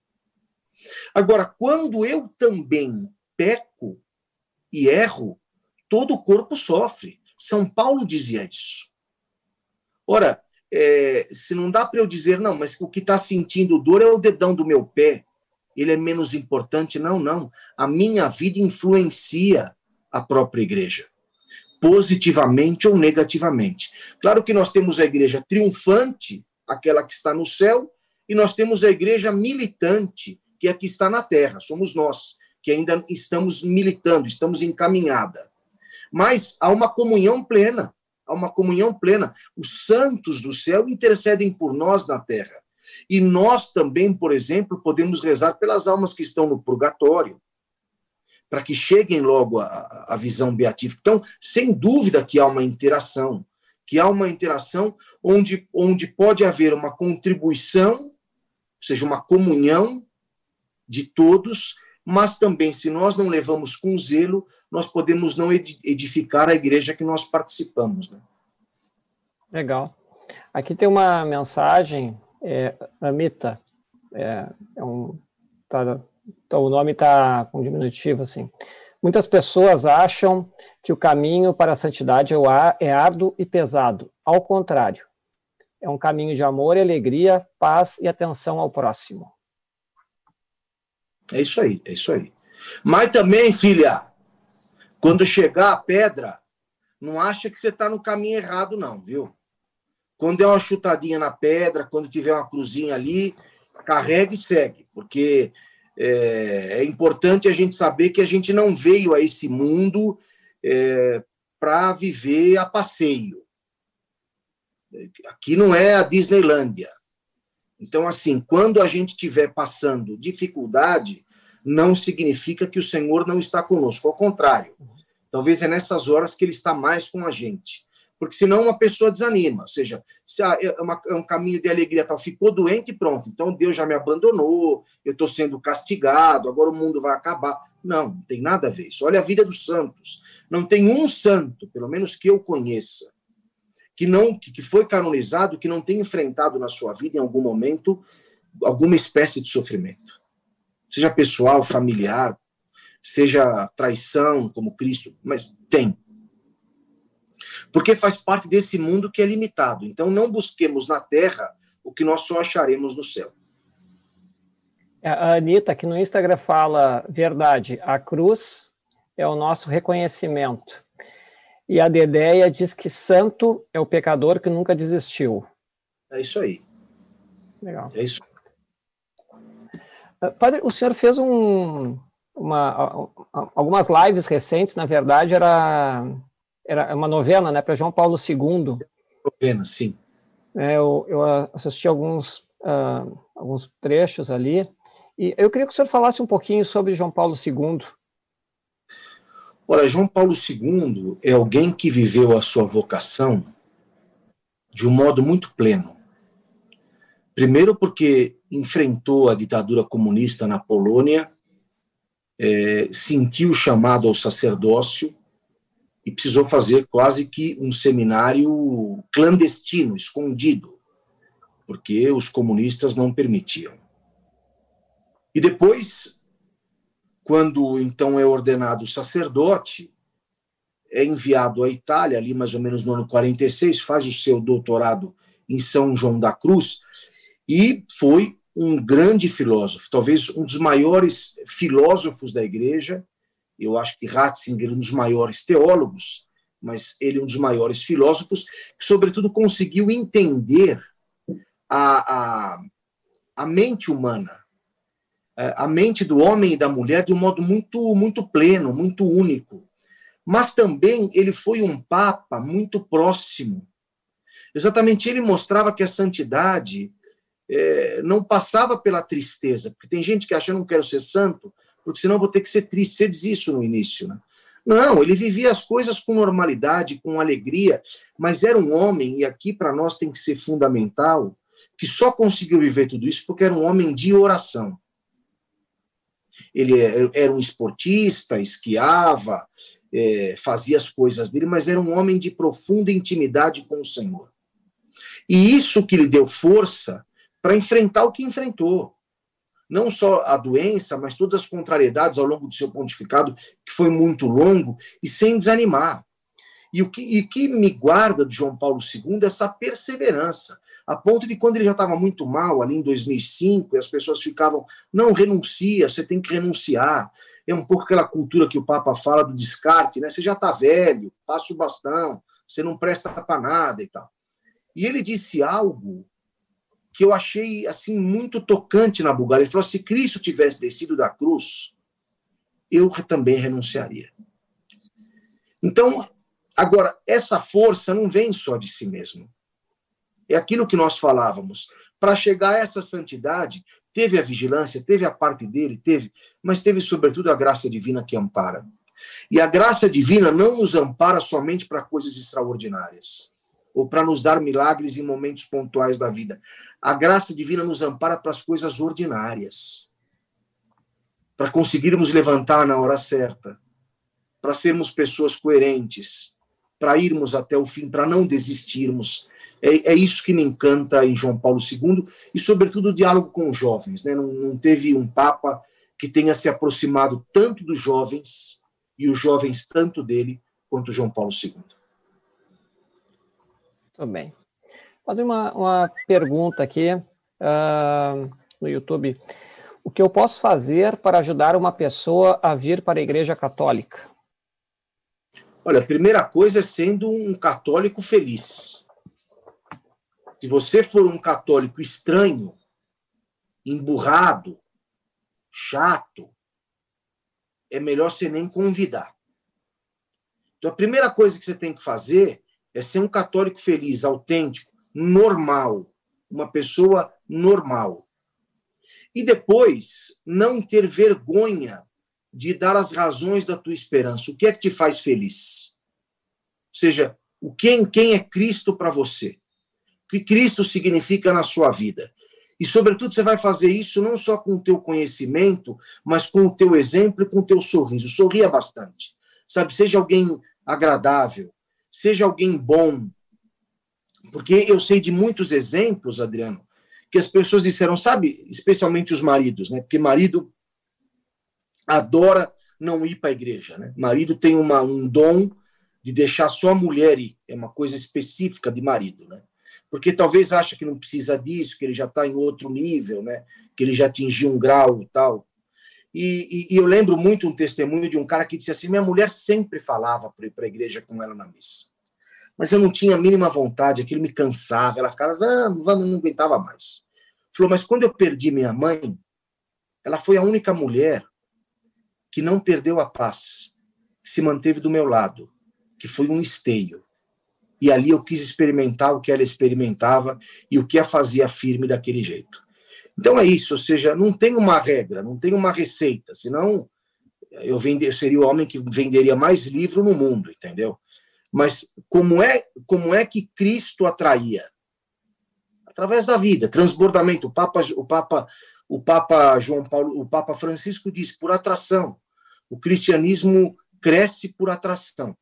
Agora, quando eu também peco e erro, todo o corpo sofre. São Paulo dizia isso. Ora, é, se não dá para eu dizer, não, mas o que está sentindo dor é o dedão do meu pé, ele é menos importante. Não, não. A minha vida influencia a própria igreja, positivamente ou negativamente. Claro que nós temos a igreja triunfante, aquela que está no céu, e nós temos a igreja militante, que é a que está na terra, somos nós, que ainda estamos militando, estamos encaminhada. Mas há uma comunhão plena há uma comunhão plena. Os santos do céu intercedem por nós na terra. E nós também, por exemplo, podemos rezar pelas almas que estão no purgatório, para que cheguem logo à, à visão beatífica. Então, sem dúvida que há uma interação, que há uma interação onde, onde pode haver uma contribuição, ou seja, uma comunhão de todos, mas também, se nós não levamos com zelo, nós podemos não edificar a igreja que nós participamos. Né? Legal. Aqui tem uma mensagem, é, Amita, é, é um, tá, tá, o nome está com diminutivo, assim. Muitas pessoas acham que o caminho para a santidade é, é árduo e pesado. Ao contrário, é um caminho de amor e alegria, paz e atenção ao próximo. É isso aí, é isso aí. Mas também, filha, quando chegar a pedra, não acha que você está no caminho errado, não, viu? Quando der uma chutadinha na pedra, quando tiver uma cruzinha ali, carrega e segue, porque é, é importante a gente saber que a gente não veio a esse mundo é, para viver a passeio. Aqui não é a Disneylândia. Então, assim, quando a gente estiver passando dificuldade, não significa que o Senhor não está conosco. Ao contrário, talvez é nessas horas que ele está mais com a gente. Porque senão uma pessoa desanima. Ou seja, se é, é um caminho de alegria, tal, ficou doente e pronto. Então Deus já me abandonou, eu estou sendo castigado, agora o mundo vai acabar. Não, não tem nada a ver isso. Olha a vida dos santos. Não tem um santo, pelo menos que eu conheça, que não que foi canonizado, que não tenha enfrentado na sua vida em algum momento alguma espécie de sofrimento seja pessoal, familiar, seja traição, como Cristo, mas tem. Porque faz parte desse mundo que é limitado. Então não busquemos na terra o que nós só acharemos no céu. A Anitta, que no Instagram fala verdade, a cruz é o nosso reconhecimento. E a Dedéia diz que santo é o pecador que nunca desistiu. É isso aí. Legal. É isso. Padre, o senhor fez um, uma, algumas lives recentes, na verdade, era, era uma novena né, para João Paulo II. Novena, sim. É, eu, eu, assisti alguns, uh, alguns trechos ali, e eu queria que o senhor falasse um pouquinho sobre João Paulo II. Olha, João Paulo II é alguém que viveu a sua vocação de um modo muito pleno. Primeiro, porque enfrentou a ditadura comunista na Polônia, é, sentiu o chamado ao sacerdócio e precisou fazer quase que um seminário clandestino, escondido, porque os comunistas não permitiam. E depois, quando então é ordenado sacerdote, é enviado à Itália, ali mais ou menos no ano 46, faz o seu doutorado em São João da Cruz, e foi um grande filósofo, talvez um dos maiores filósofos da igreja. Eu acho que Ratzinger é um dos maiores teólogos, mas ele é um dos maiores filósofos, que, sobretudo, conseguiu entender a, a, a mente humana, a mente do homem e da mulher de um modo muito, muito pleno, muito único. Mas também ele foi um papa muito próximo. Exatamente, ele mostrava que a santidade é, não passava pela tristeza, porque tem gente que acha, eu não quero ser santo, porque senão vou ter que ser triste. Você diz isso no início, né? Não, ele vivia as coisas com normalidade, com alegria, mas era um homem, e aqui para nós tem que ser fundamental, que só conseguiu viver tudo isso porque era um homem de oração. Ele era um esportista, esquiava, é, fazia as coisas dele, mas era um homem de profunda intimidade com o Senhor. E isso que lhe deu força para enfrentar o que enfrentou. Não só a doença, mas todas as contrariedades ao longo do seu pontificado, que foi muito longo, e sem desanimar. E o que, e que me guarda de João Paulo II é essa perseverança, a ponto de quando ele já estava muito mal, ali em 2005, e as pessoas ficavam, não, renuncia, você tem que renunciar. É um pouco aquela cultura que o Papa fala do descarte, né? Você já está velho, passa o bastão, você não presta para nada e tal. E ele disse algo que eu achei assim muito tocante na Bulgária. Ele falou: se Cristo tivesse descido da cruz, eu também renunciaria. Então, Agora, essa força não vem só de si mesmo. É aquilo que nós falávamos. Para chegar a essa santidade, teve a vigilância, teve a parte dele, teve, mas teve sobretudo a graça divina que ampara. E a graça divina não nos ampara somente para coisas extraordinárias ou para nos dar milagres em momentos pontuais da vida. A graça divina nos ampara para as coisas ordinárias. Para conseguirmos levantar na hora certa, para sermos pessoas coerentes, para irmos até o fim, para não desistirmos. É, é, isso que me encanta em João Paulo II e, sobretudo, o diálogo com os jovens. Né? Não, não teve um Papa que tenha se aproximado tanto dos jovens e os jovens tanto dele quanto João Paulo II. Muito bem. Pode uma, uma pergunta aqui uh, no YouTube. O que eu posso fazer para ajudar uma pessoa a vir para a Igreja Católica? Olha, a primeira coisa é sendo um católico feliz. Se você for um católico estranho, emburrado, chato, é melhor você nem convidar. Então, a primeira coisa que você tem que fazer é ser um católico feliz, autêntico, normal, uma pessoa normal. E depois, não ter vergonha de dar as razões da tua esperança. O que é que te faz feliz? Ou seja, o quem, quem é Cristo para você? Que Cristo significa na sua vida? E, sobretudo, você vai fazer isso não só com o teu conhecimento, mas com o teu exemplo e com o teu sorriso. Sorria bastante. Sabe, seja alguém agradável, seja alguém bom. Porque eu sei de muitos exemplos, Adriano, que as pessoas disseram, sabe, especialmente os maridos, né? Porque marido adora não ir para a igreja. Né? Marido tem uma, um dom de deixar só a mulher ir, é uma coisa específica de marido, né? Porque talvez acha que não precisa disso, que ele já está em outro nível, né? Que ele já atingiu um grau e tal. E, e, e, eu lembro muito um testemunho de um cara que disse assim: minha mulher sempre falava para ir para a igreja com ela na missa, mas eu não tinha a mínima vontade, aquilo me cansava. Ela ficava, vamos, vamos, não aguentava mais. Falou, mas quando eu perdi minha mãe, ela foi a única mulher que não perdeu a paz, que se manteve do meu lado, que foi um esteio. E ali eu quis experimentar o que ela experimentava e o que a fazia firme daquele jeito. Então é isso, ou seja, não tem uma regra, não tem uma receita, senão eu, vende, eu seria o homem que venderia mais livro no mundo, entendeu? Mas como é, como é que Cristo atraía? Através da vida, transbordamento. O Papa, o Papa o Papa João Paulo, o Papa Francisco diz por atração. O cristianismo cresce por atração,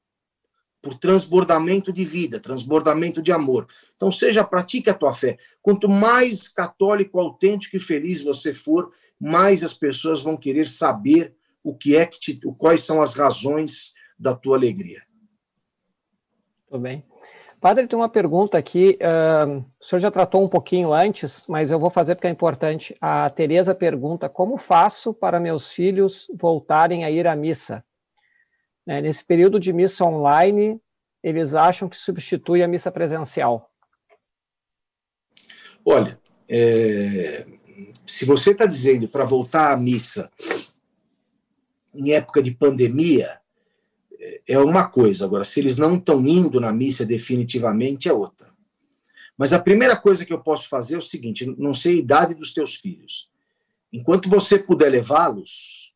por transbordamento de vida, transbordamento de amor. Então, seja, pratique a tua fé. Quanto mais católico, autêntico e feliz você for, mais as pessoas vão querer saber o que é que te, quais são as razões da tua alegria. Tudo bem. Padre, tem uma pergunta aqui. Uh, o senhor já tratou um pouquinho antes, mas eu vou fazer porque é importante. A Tereza pergunta: como faço para meus filhos voltarem a ir à missa? É, nesse período de missa online, eles acham que substitui a missa presencial. Olha, é, se você está dizendo para voltar à missa em época de pandemia, é uma coisa. Agora, se eles não estão indo na missa definitivamente, é outra. Mas a primeira coisa que eu posso fazer é o seguinte: não sei a idade dos teus filhos. Enquanto você puder levá-los,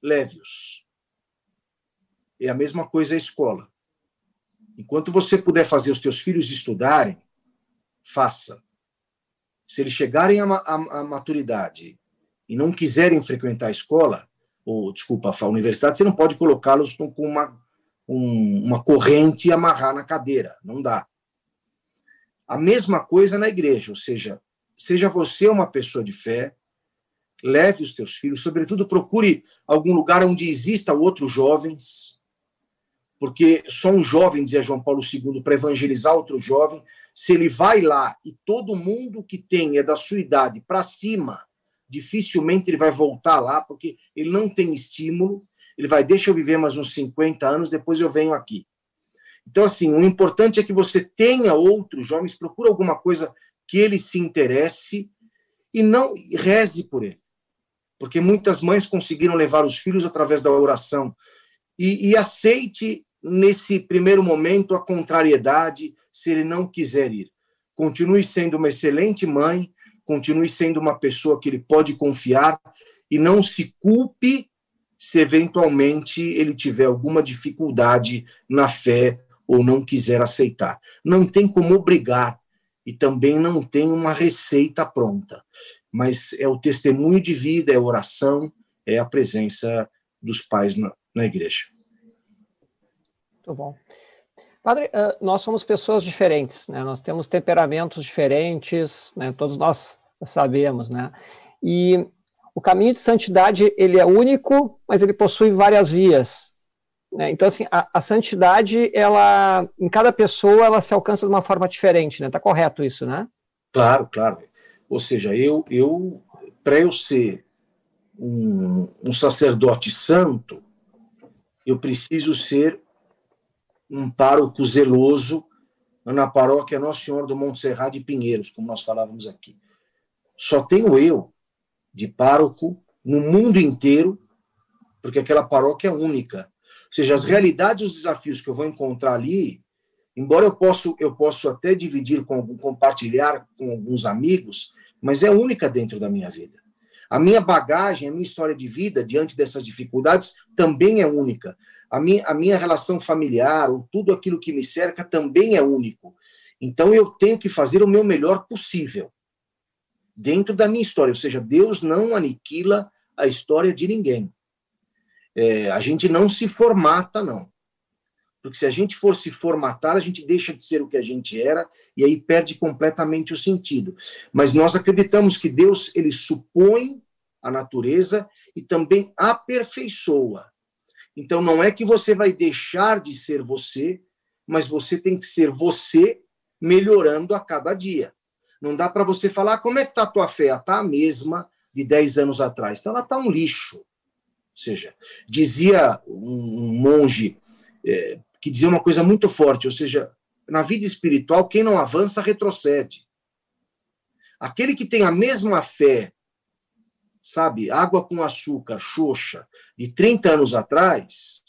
leve-os. É a mesma coisa a escola. Enquanto você puder fazer os teus filhos estudarem, faça. Se eles chegarem à, maturidade e não quiserem frequentar a escola, ou desculpa, a universidade, você não pode colocá-los com uma, um, uma corrente e amarrar na cadeira, não dá. A mesma coisa na igreja, ou seja, seja você uma pessoa de fé, leve os teus filhos, sobretudo procure algum lugar onde exista outros jovens, porque só um jovem, dizia João Paulo II, para evangelizar outro jovem, se ele vai lá e todo mundo que tem é da sua idade para cima, dificilmente ele vai voltar lá, porque ele não tem estímulo. Ele vai, deixa eu viver mais uns 50 anos, depois eu venho aqui. Então, assim, o importante é que você tenha outros jovens, procure alguma coisa que ele se interesse e não reze por ele. Porque muitas mães conseguiram levar os filhos através da oração. E, e aceite, nesse primeiro momento, a contrariedade, se ele não quiser ir. Continue sendo uma excelente mãe, continue sendo uma pessoa que ele pode confiar e não se culpe se eventualmente ele tiver alguma dificuldade na fé ou não quiser aceitar. Não tem como obrigar e também não tem uma receita pronta, mas é o testemunho de vida, é a oração, é a presença dos pais na, na igreja. Muito bom. Padre, nós somos pessoas diferentes, né? Nós temos temperamentos diferentes, né? Todos nós sabemos, né? E o caminho de santidade ele é único, mas ele possui várias vias. Né? Então, assim, a, a, santidade, ela, em cada pessoa, ela se alcança de uma forma diferente, né? Tá correto isso, né? Claro, claro. Ou seja, eu, eu para eu ser um, um sacerdote santo, eu preciso ser um pároco zeloso na paróquia Nosso Senhor do Monte Serra de Pinheiros, como nós falávamos aqui. Só tenho eu de pároco no mundo inteiro, porque aquela paróquia é única. Ou seja, as realidades e os desafios que eu vou encontrar ali, embora eu possa eu posso até dividir com compartilhar com alguns amigos, mas é única dentro da minha vida. A minha bagagem, a minha história de vida diante dessas dificuldades também é única. A minha, a minha relação familiar, ou tudo aquilo que me cerca também é único. Então eu tenho que fazer o meu melhor possível dentro da minha história. Ou seja, Deus não aniquila a história de ninguém. É, a gente não se formata, não. Porque se a gente for se formatar, a gente deixa de ser o que a gente era e aí perde completamente o sentido. Mas nós acreditamos que Deus ele supõe a natureza e também aperfeiçoa. Então não é que você vai deixar de ser você, mas você tem que ser você melhorando a cada dia. Não dá para você falar ah, como é que está a tua fé. Está a mesma de 10 anos atrás. Então ela está um lixo. Ou seja, dizia um monge é, que dizia uma coisa muito forte, ou seja, na vida espiritual, quem não avança retrocede. Aquele que tem a mesma fé, sabe, água com açúcar, xoxa, de 30 anos atrás,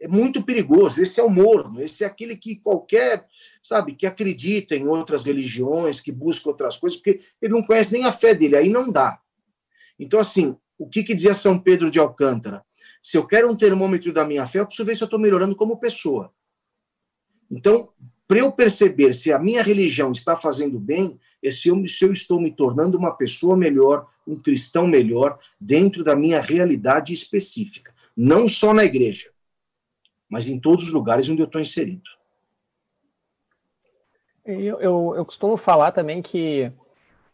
é muito perigoso. Esse é o morno, esse é aquele que qualquer, sabe, que acredita em outras religiões, que busca outras coisas, porque ele não conhece nem a fé dele, aí não dá. Então, assim, o que, que dizia São Pedro de Alcântara? Se eu quero um termômetro da minha fé, eu preciso ver se eu estou melhorando como pessoa. Então, para eu perceber se a minha religião está fazendo bem, é se eu, se eu estou me tornando uma pessoa melhor, um cristão melhor, dentro da minha realidade específica. Não só na igreja mas em todos os lugares onde eu estou inserido. Eu, eu, eu, costumo falar também que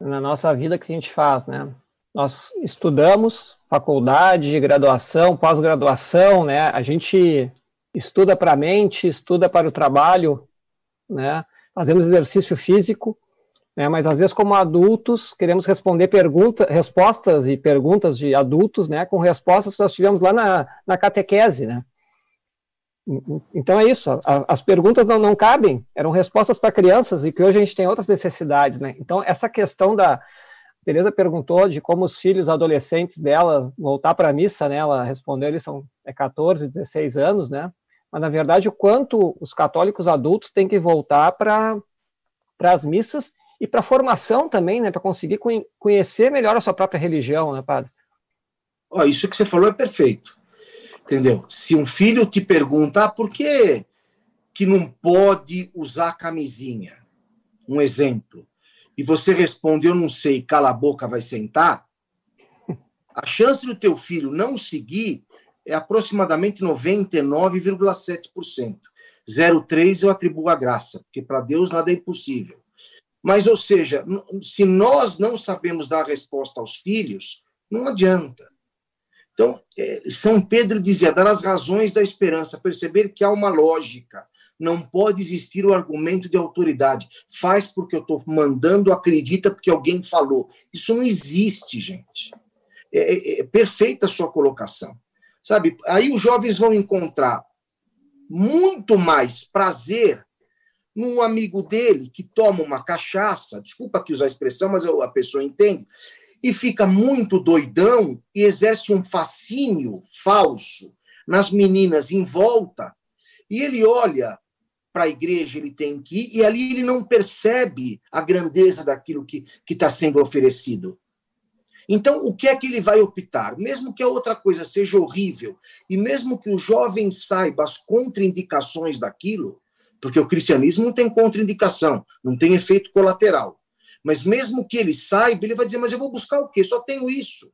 na nossa vida que a gente faz, né? Nós estudamos faculdade, graduação, pós-graduação, né? A gente estuda para a mente, estuda para o trabalho, né? Fazemos exercício físico, né? Mas às vezes, como adultos, queremos responder perguntas, respostas e perguntas de adultos, né? Com respostas que nós tivemos lá na, na catequese, né? Então é isso, as perguntas não, não cabem, eram respostas para crianças e que hoje a gente tem outras necessidades, né? Então essa questão da, Tereza perguntou de como os filhos adolescentes dela voltar para a missa, né? Ela respondeu, eles são é 14, 16 anos, né? Mas na verdade o quanto os católicos adultos têm que voltar para para as missas e para a formação também, né? Para conseguir conhecer melhor a sua própria religião, né, padre? Oh, isso que você falou é perfeito, entendeu? Se um filho te pergunta ah, por que que não pode usar camisinha, um exemplo e você responde, eu não sei, cala a boca, vai sentar, a chance do teu filho não seguir é aproximadamente 99,7%. 0,3 eu atribuo a graça, porque para Deus nada é impossível. Mas, ou seja, se nós não sabemos dar resposta aos filhos, não adianta. Então, é, São Pedro dizia, dar as razões da esperança, perceber que há uma lógica, não pode existir o argumento de autoridade. Faz porque eu estou mandando, acredita porque alguém falou. Isso não existe, gente. É, é, é perfeita a sua colocação. Sabe? Aí os jovens vão encontrar muito mais prazer num amigo dele que toma uma cachaça, desculpa aqui usar a expressão, mas a pessoa entende, e fica muito doidão e exerce um fascínio falso nas meninas em volta, e ele olha para a igreja ele tem que ir, e ali ele não percebe a grandeza daquilo que está sendo oferecido. Então, o que é que ele vai optar? Mesmo que a outra coisa seja horrível, e mesmo que o jovem saiba as contraindicações daquilo, porque o cristianismo não tem contraindicação, não tem efeito colateral. Mas mesmo que ele saiba, ele vai dizer: Mas eu vou buscar o quê? Só tenho isso.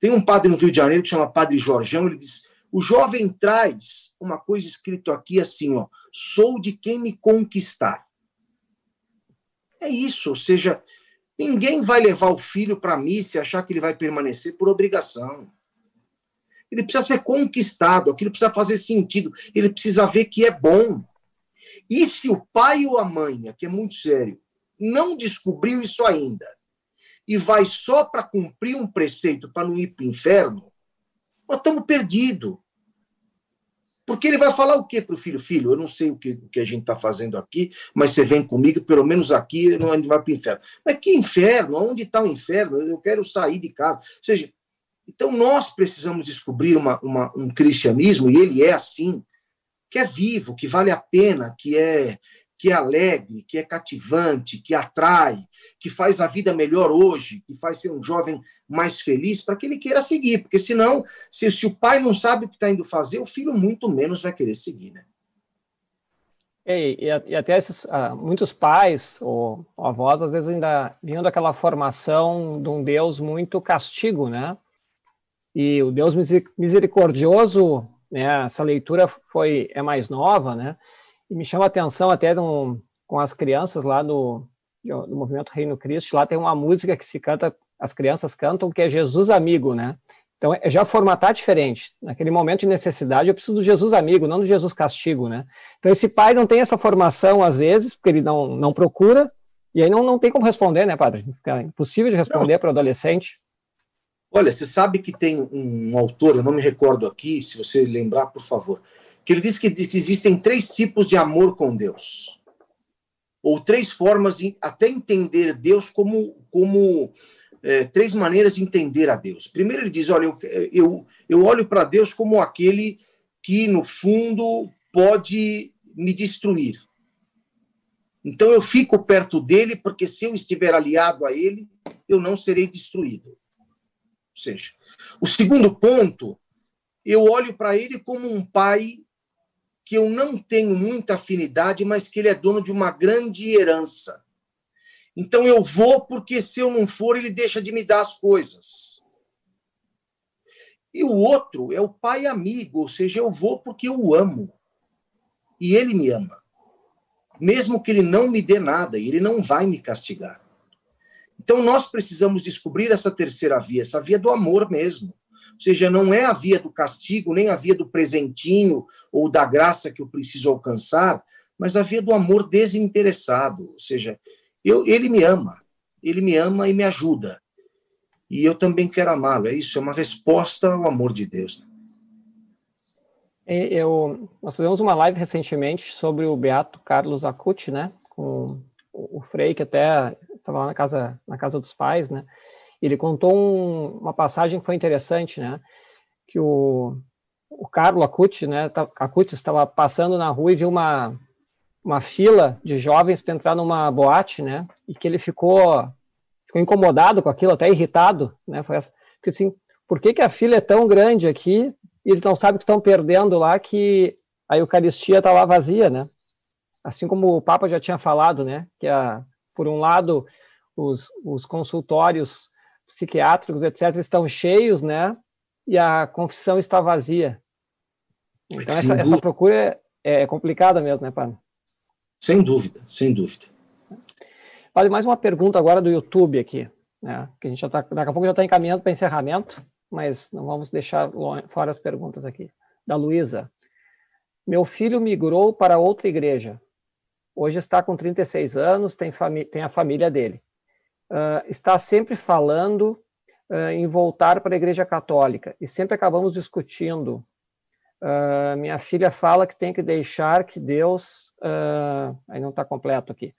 Tem um padre no Rio de Janeiro que chama Padre Jorgão, ele diz: O jovem traz uma coisa escrito aqui assim, ó, sou de quem me conquistar. É isso, ou seja, ninguém vai levar o filho para a missa e achar que ele vai permanecer por obrigação. Ele precisa ser conquistado, aquilo precisa fazer sentido, ele precisa ver que é bom. E se o pai ou a mãe, que é muito sério, não descobriu isso ainda, e vai só para cumprir um preceito para não ir para o inferno, nós estamos perdidos. Porque ele vai falar o quê para o filho? Filho, eu não sei o que, o que a gente está fazendo aqui, mas você vem comigo, pelo menos aqui, não a gente vai para o inferno. Mas que inferno? Onde está o inferno? Eu quero sair de casa. Ou seja, então nós precisamos descobrir uma, uma, um cristianismo, e ele é assim, que é vivo, que vale a pena, que é que é alegre, que é cativante, que atrai, que faz a vida melhor hoje, que faz ser um jovem mais feliz, para que ele queira seguir. Porque senão, se, se o pai não sabe o que está indo fazer, o filho muito menos vai querer seguir, né? E, e, e até esses, uh, muitos pais ou, ou, avós, às vezes, ainda vinham daquela formação de um Deus muito castigo, né? E o Deus misericordioso, né, essa leitura foi é mais nova, né? E me chama a atenção até no, com as crianças lá do, do Movimento Reino Cristo, lá tem uma música que se canta, as crianças cantam, que é Jesus Amigo, né? Então, é já formatar diferente. Naquele momento de necessidade, eu preciso do Jesus amigo, não do Jesus castigo, né? Então, esse pai não tem essa formação, às vezes, porque ele não, não procura, e aí não, não tem como responder, né, padre? Fica impossível de responder para o adolescente. Olha, você sabe que tem um autor, eu não me recordo aqui, se você lembrar, por favor, que ele diz que existem três tipos de amor com Deus. Ou três formas de até entender Deus como, como é, três maneiras de entender a Deus. Primeiro, ele diz: olha, eu, eu, eu olho para Deus como aquele que, no fundo, pode me destruir. Então, eu fico perto dele, porque se eu estiver aliado a ele, eu não serei destruído. Ou seja, o segundo ponto, eu olho para ele como um pai que eu não tenho muita afinidade, mas que ele é dono de uma grande herança. Então eu vou porque se eu não for, ele deixa de me dar as coisas. E o outro é o pai amigo, ou seja, eu vou porque eu o amo. E ele me ama. Mesmo que ele não me dê nada, ele não vai me castigar. Então nós precisamos descobrir essa terceira via, essa via do amor mesmo. Ou seja, não é a via do castigo, nem a via do presentinho ou da graça que eu preciso alcançar, mas havia do amor desinteressado, ou seja, eu, ele me ama, ele me ama e me ajuda, e eu também quero amá-lo. É isso, é uma resposta ao amor de Deus. Eu, nós fizemos uma live recentemente sobre o Beato Carlos Acuti, né, com o Frei, que até estava lá na casa, na casa dos pais, né, ele contou um, uma passagem que foi interessante, né, que o, o Carlo Acuti, né, Acuti estava passando na rua e viu uma, uma fila de jovens para entrar numa boate, né, e que ele ficou ficou incomodado com aquilo, até irritado, né? Foi essa. Porque assim, por que, que a fila é tão grande aqui e eles não sabem que estão perdendo lá que a Eucaristia está lá vazia, né? Assim como o Papa já tinha falado, né? Que a, por um lado os, os consultórios psiquiátricos, etc., estão cheios, né? E a confissão está vazia. Então essa, essa procura é, é complicada mesmo, né, Padre? Sem dúvida, sem dúvida. Vale mais uma pergunta agora do YouTube aqui, né? Que a gente já tá, daqui a pouco já está encaminhando para encerramento, mas não vamos deixar fora as perguntas aqui. Da Luísa. Meu filho migrou para outra igreja. Hoje está com 36 anos, tem, tem a família dele. Uh, está sempre falando uh, em voltar para a igreja católica e sempre acabamos discutindo. Uh, minha filha fala que tem que deixar que Deus. aí não está completo aqui.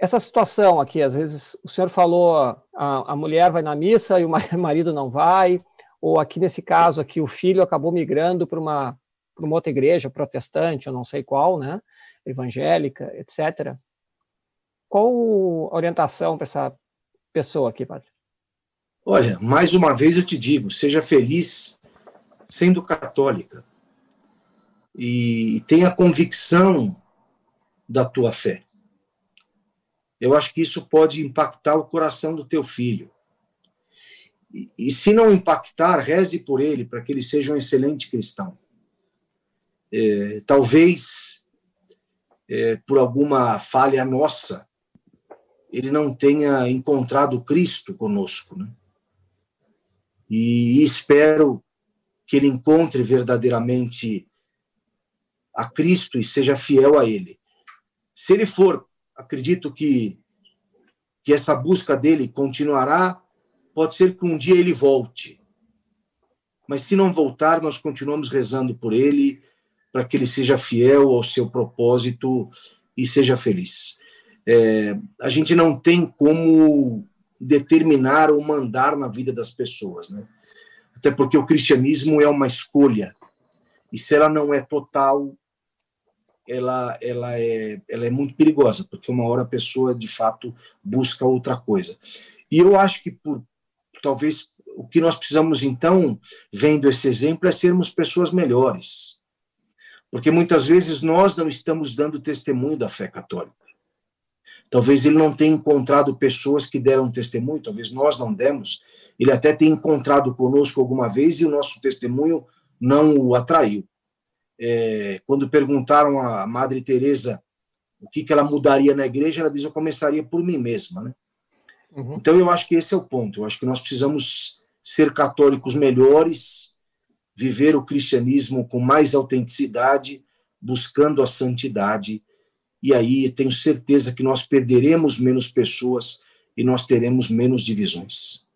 Essa situação aqui, às vezes o senhor falou a, a mulher vai na missa e o marido não vai, ou aqui nesse caso aqui o filho acabou migrando para uma, para uma outra igreja protestante, eu não sei qual, né, evangélica, etc. Qual a orientação para essa pessoa aqui, padre? Olha, mais uma vez eu te digo, seja feliz sendo católica e tenha convicção da tua fé eu acho que isso pode impactar o coração do teu filho. E, e se não impactar, reze por ele, para que ele seja um excelente cristão. É, talvez, é, por alguma falha nossa, ele não tenha encontrado Cristo conosco. Né? E, espero que ele encontre verdadeiramente a Cristo e seja fiel a Ele. Se ele for acredito que, que essa busca dele continuará. Pode ser que um dia ele volte. Mas se não voltar, nós continuamos rezando por ele, para que ele seja fiel ao seu propósito e seja feliz. É, a gente não tem como determinar ou mandar na vida das pessoas, né? Até porque o cristianismo é uma escolha. E se ela não é total, ela, ela, é, ela é muito perigosa, porque uma hora a pessoa, de fato, busca outra coisa. E eu acho que, por talvez, o que nós precisamos, então, vendo esse exemplo, é sermos pessoas melhores. Porque muitas vezes nós não estamos dando testemunho da fé católica. Talvez ele não tenha encontrado pessoas que deram testemunho, talvez nós não demos. Ele até tenha encontrado conosco alguma vez e o nosso testemunho não o atraiu é, quando perguntaram à Madre Teresa o que, que ela mudaria na igreja, ela diz: eu começaria por mim mesma, né? Uhum. Então eu acho que esse é o ponto. Eu acho que nós precisamos ser católicos melhores, viver o cristianismo com mais autenticidade, buscando a santidade. E aí tenho certeza que nós perderemos menos pessoas e nós teremos menos divisões.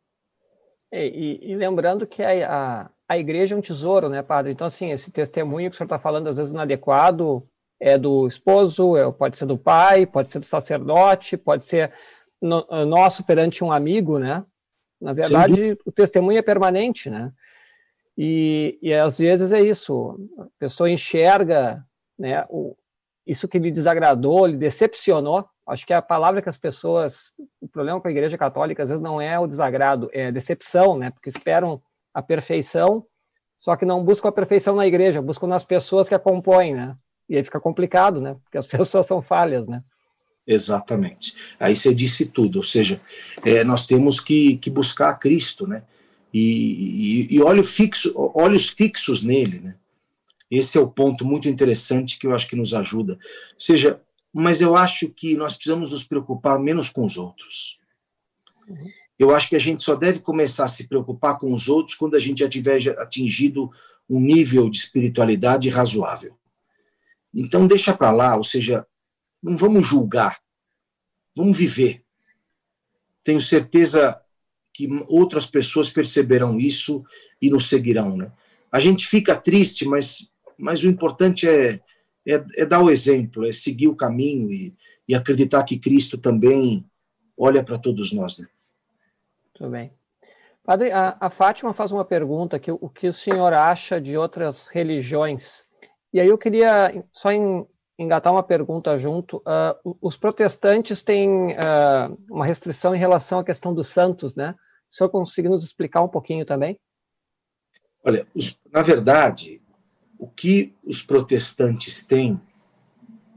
E, e, e lembrando que a, a, a igreja é um tesouro, né, padre? Então, assim, esse testemunho que o senhor está falando, às vezes inadequado, é do esposo, é, pode ser do pai, pode ser do sacerdote, pode ser no, nosso perante um amigo, né? Na verdade, o testemunho é permanente, né? E, e às vezes é isso, a pessoa enxerga né, o, isso que lhe desagradou, lhe decepcionou. Acho que a palavra que as pessoas. O problema com a Igreja Católica às vezes não é o desagrado, é a decepção, né? Porque esperam a perfeição, só que não buscam a perfeição na igreja, buscam nas pessoas que a compõem, né? E aí fica complicado, né? Porque as pessoas são falhas, né? Exatamente. Aí você disse tudo, ou seja, é, nós temos que, que buscar Cristo, né? E, e, e olho fixo, olhos fixos nele, né? Esse é o ponto muito interessante que eu acho que nos ajuda. Ou seja, mas eu acho que nós precisamos nos preocupar menos com os outros. Eu acho que a gente só deve começar a se preocupar com os outros quando a gente já tiver atingido um nível de espiritualidade razoável. Então deixa para lá, ou seja, não vamos julgar, vamos viver. Tenho certeza que outras pessoas perceberão isso e nos seguirão, né? A gente fica triste, mas, mas o importante é, é, é dar o exemplo, é seguir o caminho e, e acreditar que Cristo também olha para todos nós, né? Muito bem. Padre, a, a, Fátima faz uma pergunta que o que o senhor acha de outras religiões? E aí eu queria só em, engatar uma pergunta junto. Uh, os protestantes têm uh, uma restrição em relação à questão dos santos, né? O senhor conseguir nos explicar um pouquinho também? Olha, os, na verdade, o que os protestantes têm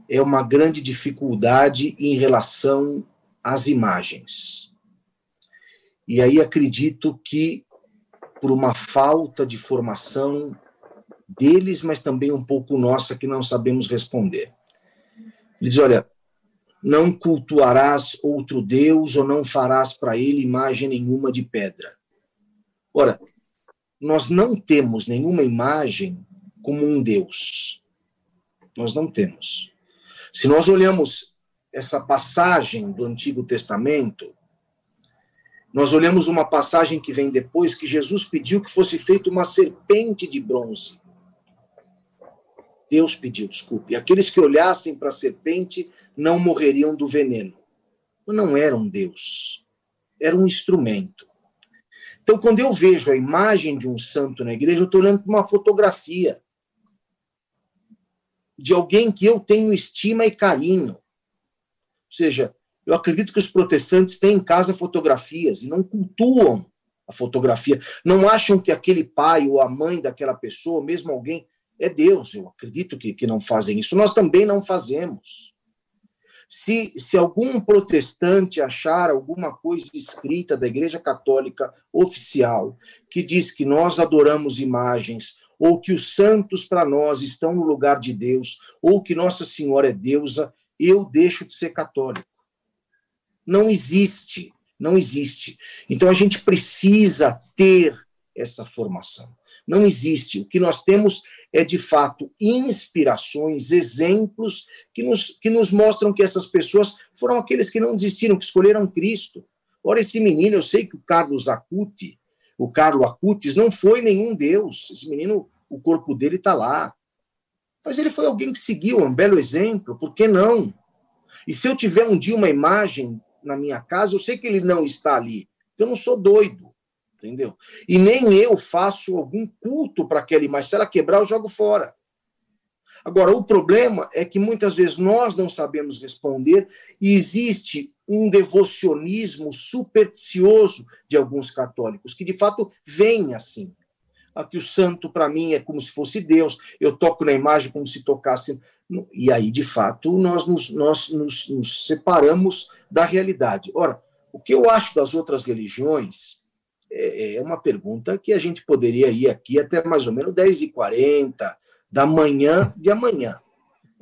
é uma grande dificuldade em relação às imagens. E aí acredito que por uma falta de formação deles, mas também um pouco nossa que não sabemos responder. Ele diz: olha, não cultuarás outro Deus ou não farás para ele imagem nenhuma de pedra. Ora, nós não temos nenhuma imagem como um Deus. Nós não temos. Se nós olhamos essa passagem do Antigo Testamento, nós olhamos uma passagem que vem depois que Jesus pediu que fosse feita uma serpente de bronze. Deus pediu, desculpe. Aqueles que olhassem para a serpente não morreriam do veneno. Não era um Deus, era um instrumento. Então, quando eu vejo a imagem de um santo na igreja, eu estou olhando para uma fotografia de alguém que eu tenho estima e carinho. Ou seja, eu acredito que os protestantes têm em casa fotografias e não cultuam a fotografia. Não acham que aquele pai ou a mãe daquela pessoa, mesmo alguém, é Deus. Eu acredito que, que não fazem isso. Nós também não fazemos. Se, se algum protestante achar alguma coisa escrita da Igreja Católica oficial que diz que nós adoramos imagens, ou que os santos para nós estão no lugar de Deus, ou que Nossa Senhora é deusa, eu deixo de ser católico. Não existe, não existe. Então a gente precisa ter essa formação. Não existe. O que nós temos é, de fato, inspirações, exemplos que nos, que nos mostram que essas pessoas foram aqueles que não desistiram, que escolheram Cristo. Ora, esse menino, eu sei que o Carlos Acuti, o Carlos Acutis, não foi nenhum Deus. Esse menino, o corpo dele está lá. Mas ele foi alguém que seguiu, um belo exemplo, por que não? E se eu tiver um dia uma imagem na minha casa, eu sei que ele não está ali, eu não sou doido entendeu? E nem eu faço algum culto para aquela imagem. Se ela quebrar, eu jogo fora. Agora, o problema é que muitas vezes nós não sabemos responder e existe um devocionismo supersticioso de alguns católicos, que de fato vem assim. Aqui o santo, para mim, é como se fosse Deus, eu toco na imagem como se tocasse. E aí, de fato, nós nos, nós nos, nos separamos da realidade. Ora, o que eu acho das outras religiões é, é uma pergunta que a gente poderia ir aqui até mais ou menos 10h40 da manhã de amanhã.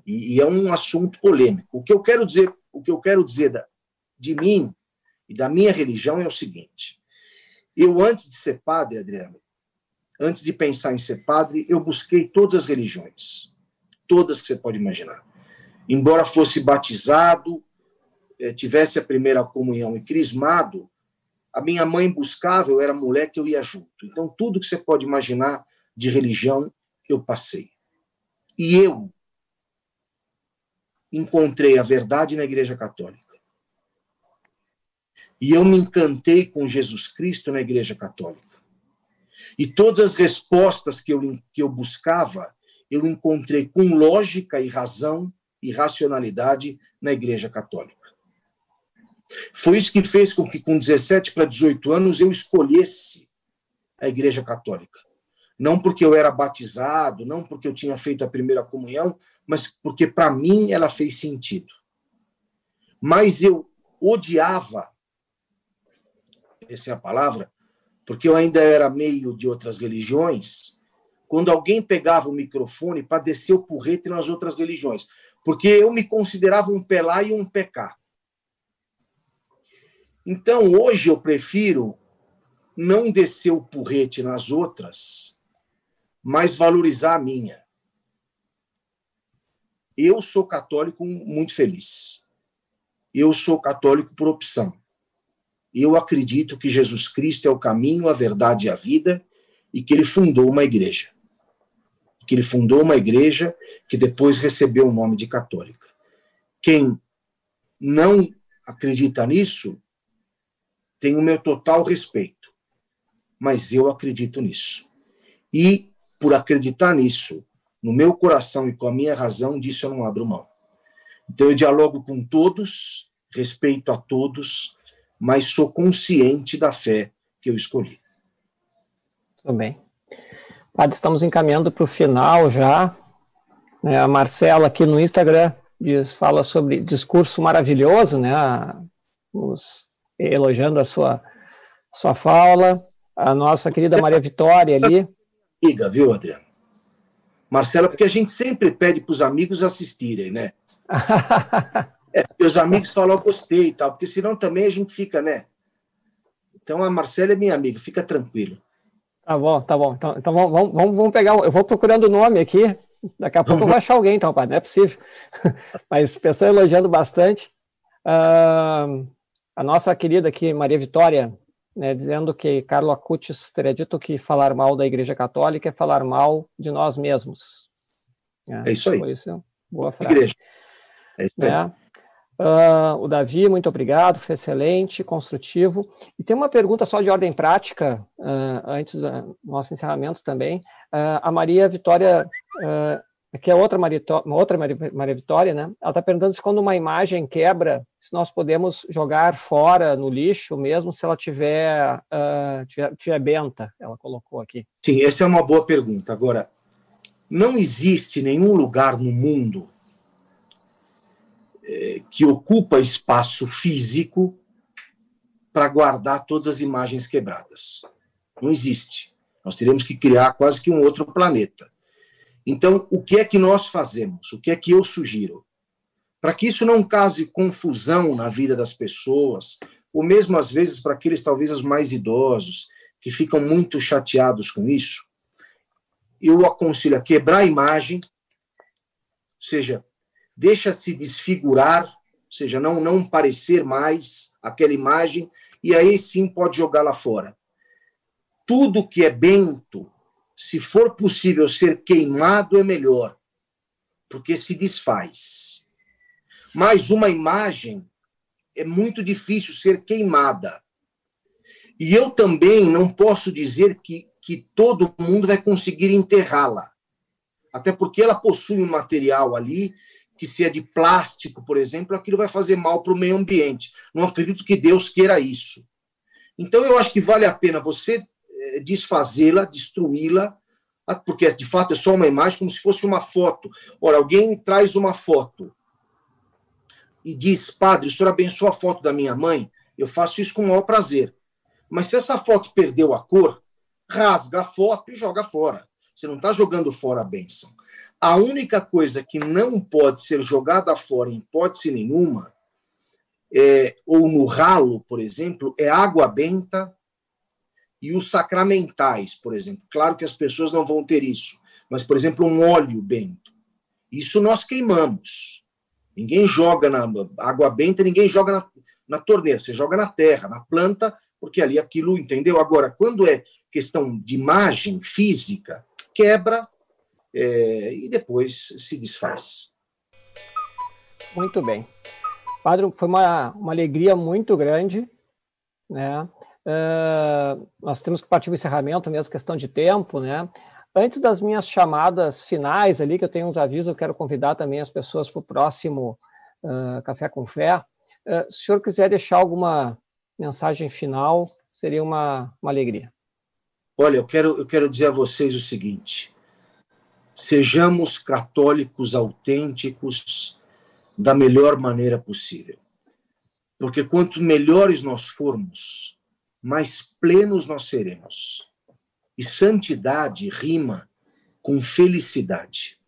E, e, é um assunto polêmico. O que eu quero dizer, o que eu quero dizer da, de mim e da minha religião é o seguinte: eu, antes de ser padre, Adriano, antes de pensar em ser padre, eu busquei todas as religiões, todas que você pode imaginar. Embora fosse batizado, eh, tivesse a primeira comunhão e crismado, a minha mãe buscava, eu era moleque, eu ia junto. Então, tudo que você pode imaginar de religião, eu passei. E eu encontrei a verdade na Igreja Católica. E eu me encantei com Jesus Cristo na Igreja Católica. E todas as respostas que eu, que eu buscava, eu encontrei com lógica e razão e racionalidade na Igreja Católica. Foi isso que fez com que, com 17 para 18 anos, eu escolhesse a Igreja Católica. Não porque eu era batizado, não porque eu tinha feito a primeira comunhão, mas porque, para mim, ela fez sentido. Mas eu odiava, essa é a palavra, porque eu ainda era meio de outras religiões, quando alguém pegava o microfone para descer o porrete nas outras religiões. Porque eu me considerava um pelá e um pecá. Então, hoje eu prefiro não descer o porrete nas outras, mas valorizar a minha. Eu sou católico muito feliz. Eu sou católico por opção. Eu acredito que Jesus Cristo é o caminho, a verdade e a vida e que ele fundou uma igreja. Que ele fundou uma igreja que depois recebeu o nome de católica. Quem não acredita nisso tem o meu total respeito. Mas eu acredito nisso. E por acreditar nisso, no meu coração e com a minha razão, disso eu não abro mão. Então eu dialogo com todos, respeito a todos, mas sou consciente da fé que eu escolhi. Tudo bem. Padre, estamos encaminhando para o final já. É, a Marcela aqui no Instagram diz, fala sobre discurso maravilhoso, né? Nos, elogiando a sua, sua fala. A nossa querida Maria Vitória ali. Amiga, viu, Adriano? Marcela, porque a gente sempre pede para os amigos assistirem, né? é, os amigos falam, gostei e tal, porque senão também a gente fica, né? Então a Marcela é minha amiga, fica tranquilo. Tá bom, tá bom. Então, então vamos, vamos, vamos pegar. Eu vou procurando o nome aqui. Daqui a pouco eu vou achar alguém, então, pai. Não é possível. Mas pessoa elogiando bastante. Uh, a nossa querida aqui, Maria Vitória, né, dizendo que Carlo Acutis teria dito que falar mal da Igreja Católica é falar mal de nós mesmos. É, é isso aí. Isso, boa frase. Igreja. É isso aí. É. Uh, o Davi, muito obrigado, foi excelente, construtivo. E tem uma pergunta só de ordem prática, uh, antes do nosso encerramento também. Uh, a Maria Vitória, que é outra Maria, outra Maria, Vitória, né? Ela está perguntando se quando uma imagem quebra, se nós podemos jogar fora no lixo, mesmo se ela tiver, tiver, tiver benta, ela colocou aqui. Sim, essa é uma boa pergunta. Agora, não existe nenhum lugar no mundo que ocupa espaço físico para guardar todas as imagens quebradas. Não existe. Nós teremos que criar quase que um outro planeta. Então, o que é que nós fazemos? O que é que eu sugiro? Para que isso não cause confusão na vida das pessoas, ou mesmo às vezes para aqueles talvez os mais idosos, que ficam muito chateados com isso, eu aconselho a quebrar a imagem, ou seja, deixa-se desfigurar, ou seja, não, não parecer mais aquela imagem, e aí sim pode jogá-la fora. Tudo que é bento, se for possível ser queimado, é melhor, porque se desfaz. Mas uma imagem é muito difícil ser queimada. E eu também não posso dizer que, que todo mundo vai conseguir enterrá-la. Até porque ela possui um material ali que se é de plástico, por exemplo, aquilo vai fazer mal para o meio ambiente. Não acredito que Deus queira isso. Então, eu acho que vale a pena você eh, desfazê-la, destruí-la, porque de fato é só uma imagem, como se fosse uma foto. Ora, alguém traz uma foto e diz, padre, o senhor abençoa a foto da minha mãe? Eu faço isso com o maior prazer. Mas se essa foto perdeu a cor, rasga a foto e joga fora. Você não está jogando fora a bênção. A única coisa que não pode ser jogada fora em hipótese nenhuma, é, ou no ralo, por exemplo, é água benta e os sacramentais, por exemplo. Claro que as pessoas não vão ter isso, mas, por exemplo, um óleo bento. Isso nós queimamos. Ninguém joga na água benta, ninguém joga na, na torneira, você joga na terra, na planta, porque ali aquilo, entendeu? Agora, quando é questão de imagem física, quebra, é, e depois se desfaz. Muito bem. Padre, foi uma, uma alegria muito grande, né? Uh, nós temos que partir para o encerramento, mesmo questão de tempo, né? Antes das minhas chamadas finais ali, que eu tenho uns avisos, eu quero convidar também as pessoas para o próximo uh, Café com Fé. Uh, se o senhor quiser deixar alguma mensagem final, seria uma, uma alegria. Olha, eu quero, eu quero dizer a vocês o seguinte: sejamos católicos autênticos da melhor maneira possível. Porque quanto melhores nós formos, mais plenos nós seremos. E santidade rima com felicidade.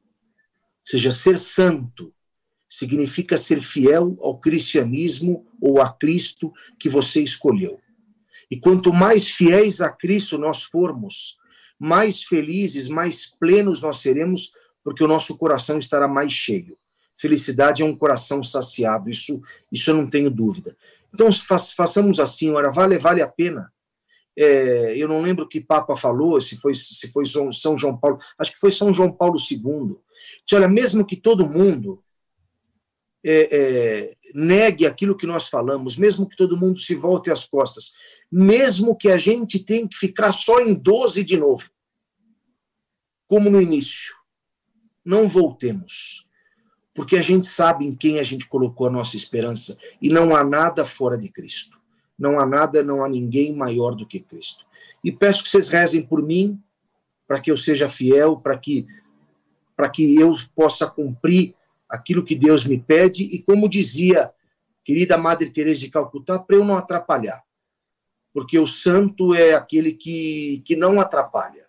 Ou seja, ser santo significa ser fiel ao cristianismo ou a Cristo que você escolheu. E quanto mais fiéis a Cristo nós formos, mais felizes, mais plenos nós seremos, porque o nosso coração estará mais cheio. felicidade é um coração saciado, isso, isso eu não tenho dúvida. Então, fa façamos assim, ora, vale, vale a pena. É, eu não lembro que Papa falou, se foi, se foi São João Paulo, acho que foi São João Paulo II. Diz, olha, mesmo que todo mundo é, é, negue aquilo que nós falamos, mesmo que todo mundo se volte às costas, mesmo que a gente tenha que ficar só em 12 de novo, como no início, não voltemos, porque a gente sabe em quem a gente colocou a nossa esperança e não há nada fora de Cristo. Não há nada, não há ninguém maior do que Cristo. E peço que vocês rezem por mim, para que eu seja fiel, para que para que eu possa cumprir aquilo que Deus me pede e como dizia querida Madre Teresa de Calcutá, para eu não atrapalhar. Porque o santo é aquele que, que não atrapalha.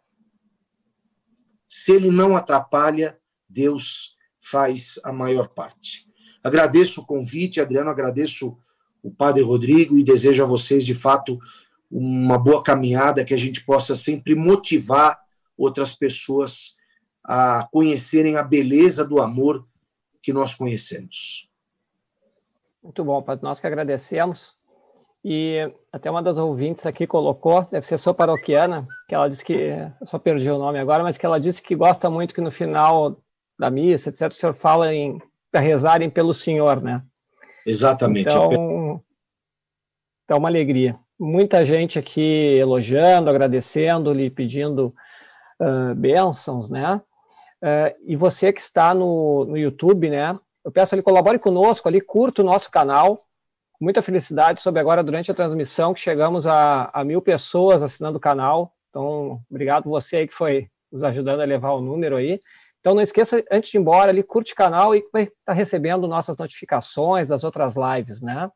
Se ele não atrapalha, Deus faz a maior parte. Agradeço o convite, Adriano, agradeço o Padre Rodrigo e desejo a vocês, de fato, uma boa caminhada, que a gente possa sempre motivar outras pessoas a conhecerem a beleza do amor que nós conhecemos. Muito bom, Padre. Nós que agradecemos. E até uma das ouvintes aqui colocou, deve ser sua paroquiana, que ela disse que, eu só perdi o nome agora, mas que ela disse que gosta muito que no final da missa, etc., o senhor fala em para rezarem pelo Senhor, né? Exatamente. Então, então, uma alegria. Muita gente aqui elogiando, agradecendo, lhe pedindo uh, bênçãos, né? Uh, e você que está no, no YouTube, né? Eu peço ali, colabore conosco ali, curta o nosso canal. Muita felicidade sobre agora, durante a transmissão, que chegamos a, a mil pessoas assinando o canal. Então, obrigado você aí que foi nos ajudando a levar o número aí. Então, não esqueça, antes de ir embora, ali, curte o canal e vai estar tá recebendo nossas notificações das outras lives, né?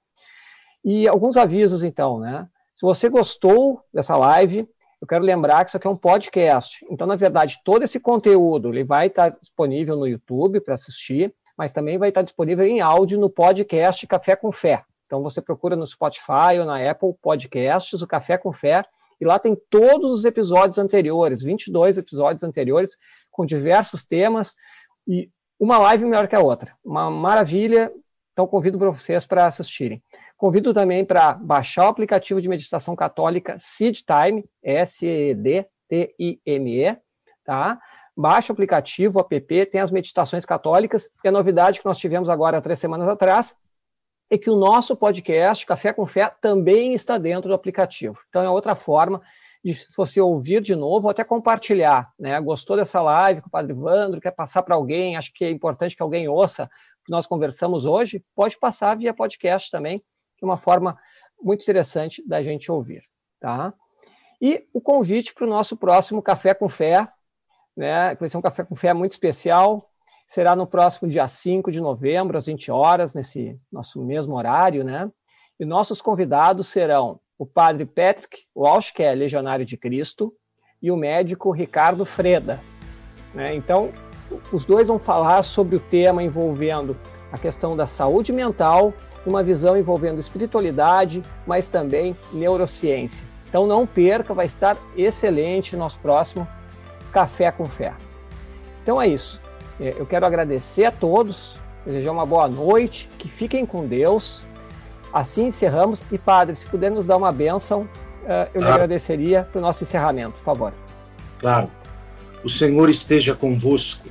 E alguns avisos, então, né? Se você gostou dessa live, eu quero lembrar que isso aqui é um podcast. Então, na verdade, todo esse conteúdo ele vai estar disponível no YouTube para assistir, mas também vai estar disponível em áudio no podcast Café com Fé. Então, você procura no Spotify ou na Apple Podcasts o Café com Fé, e lá tem todos os episódios anteriores, 22 episódios anteriores, com diversos temas, e uma live melhor que a outra. Uma maravilha. Então, convido para vocês para assistirem. Convido também para baixar o aplicativo de meditação católica Seed Time, S-E-D-T-I-M-E, tá? Baixa o aplicativo, o app, tem as meditações católicas, e a novidade que nós tivemos agora, três semanas atrás, é que o nosso podcast, Café com Fé, também está dentro do aplicativo. Então, é outra forma de você ouvir de novo ou até compartilhar. Né? Gostou dessa live com o Padre Vandro, quer passar para alguém, acho que é importante que alguém ouça o que nós conversamos hoje, pode passar via podcast também, é uma forma muito interessante da gente ouvir, tá? E o convite para o nosso próximo Café com Fé, né? Vai ser um Café com Fé muito especial, será no próximo dia 5 de novembro, às 20 horas, nesse nosso mesmo horário, né? E nossos convidados serão o padre Patrick Walsh, que é legionário de Cristo, e o médico Ricardo Freda. Né? Então, os dois vão falar sobre o tema envolvendo a questão da saúde mental uma visão envolvendo espiritualidade, mas também neurociência. Então não perca, vai estar excelente nosso próximo Café com Fé. Então é isso. É, eu quero agradecer a todos, desejar uma boa noite, que fiquem com Deus. Assim encerramos. E, Padre, se puder nos dar uma bênção, é, eu lhe agradeceria para o nosso encerramento, por favor. Claro. O Senhor esteja convosco.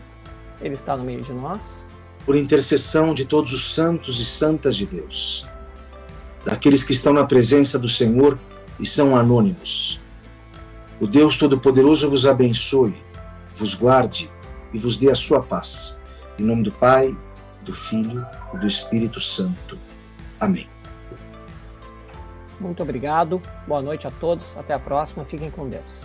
Ele está no meio de nós por intercessão de todos os santos e santas de Deus, daqueles que estão na presença do Senhor e são anônimos. O Deus Todo-Poderoso vos abençoe, vos guarde e vos dê a sua paz. Em nome do Pai, do Filho e do Espírito Santo. Amém. Muito obrigado. Boa noite a todos. Até a próxima. Fiquem com Deus.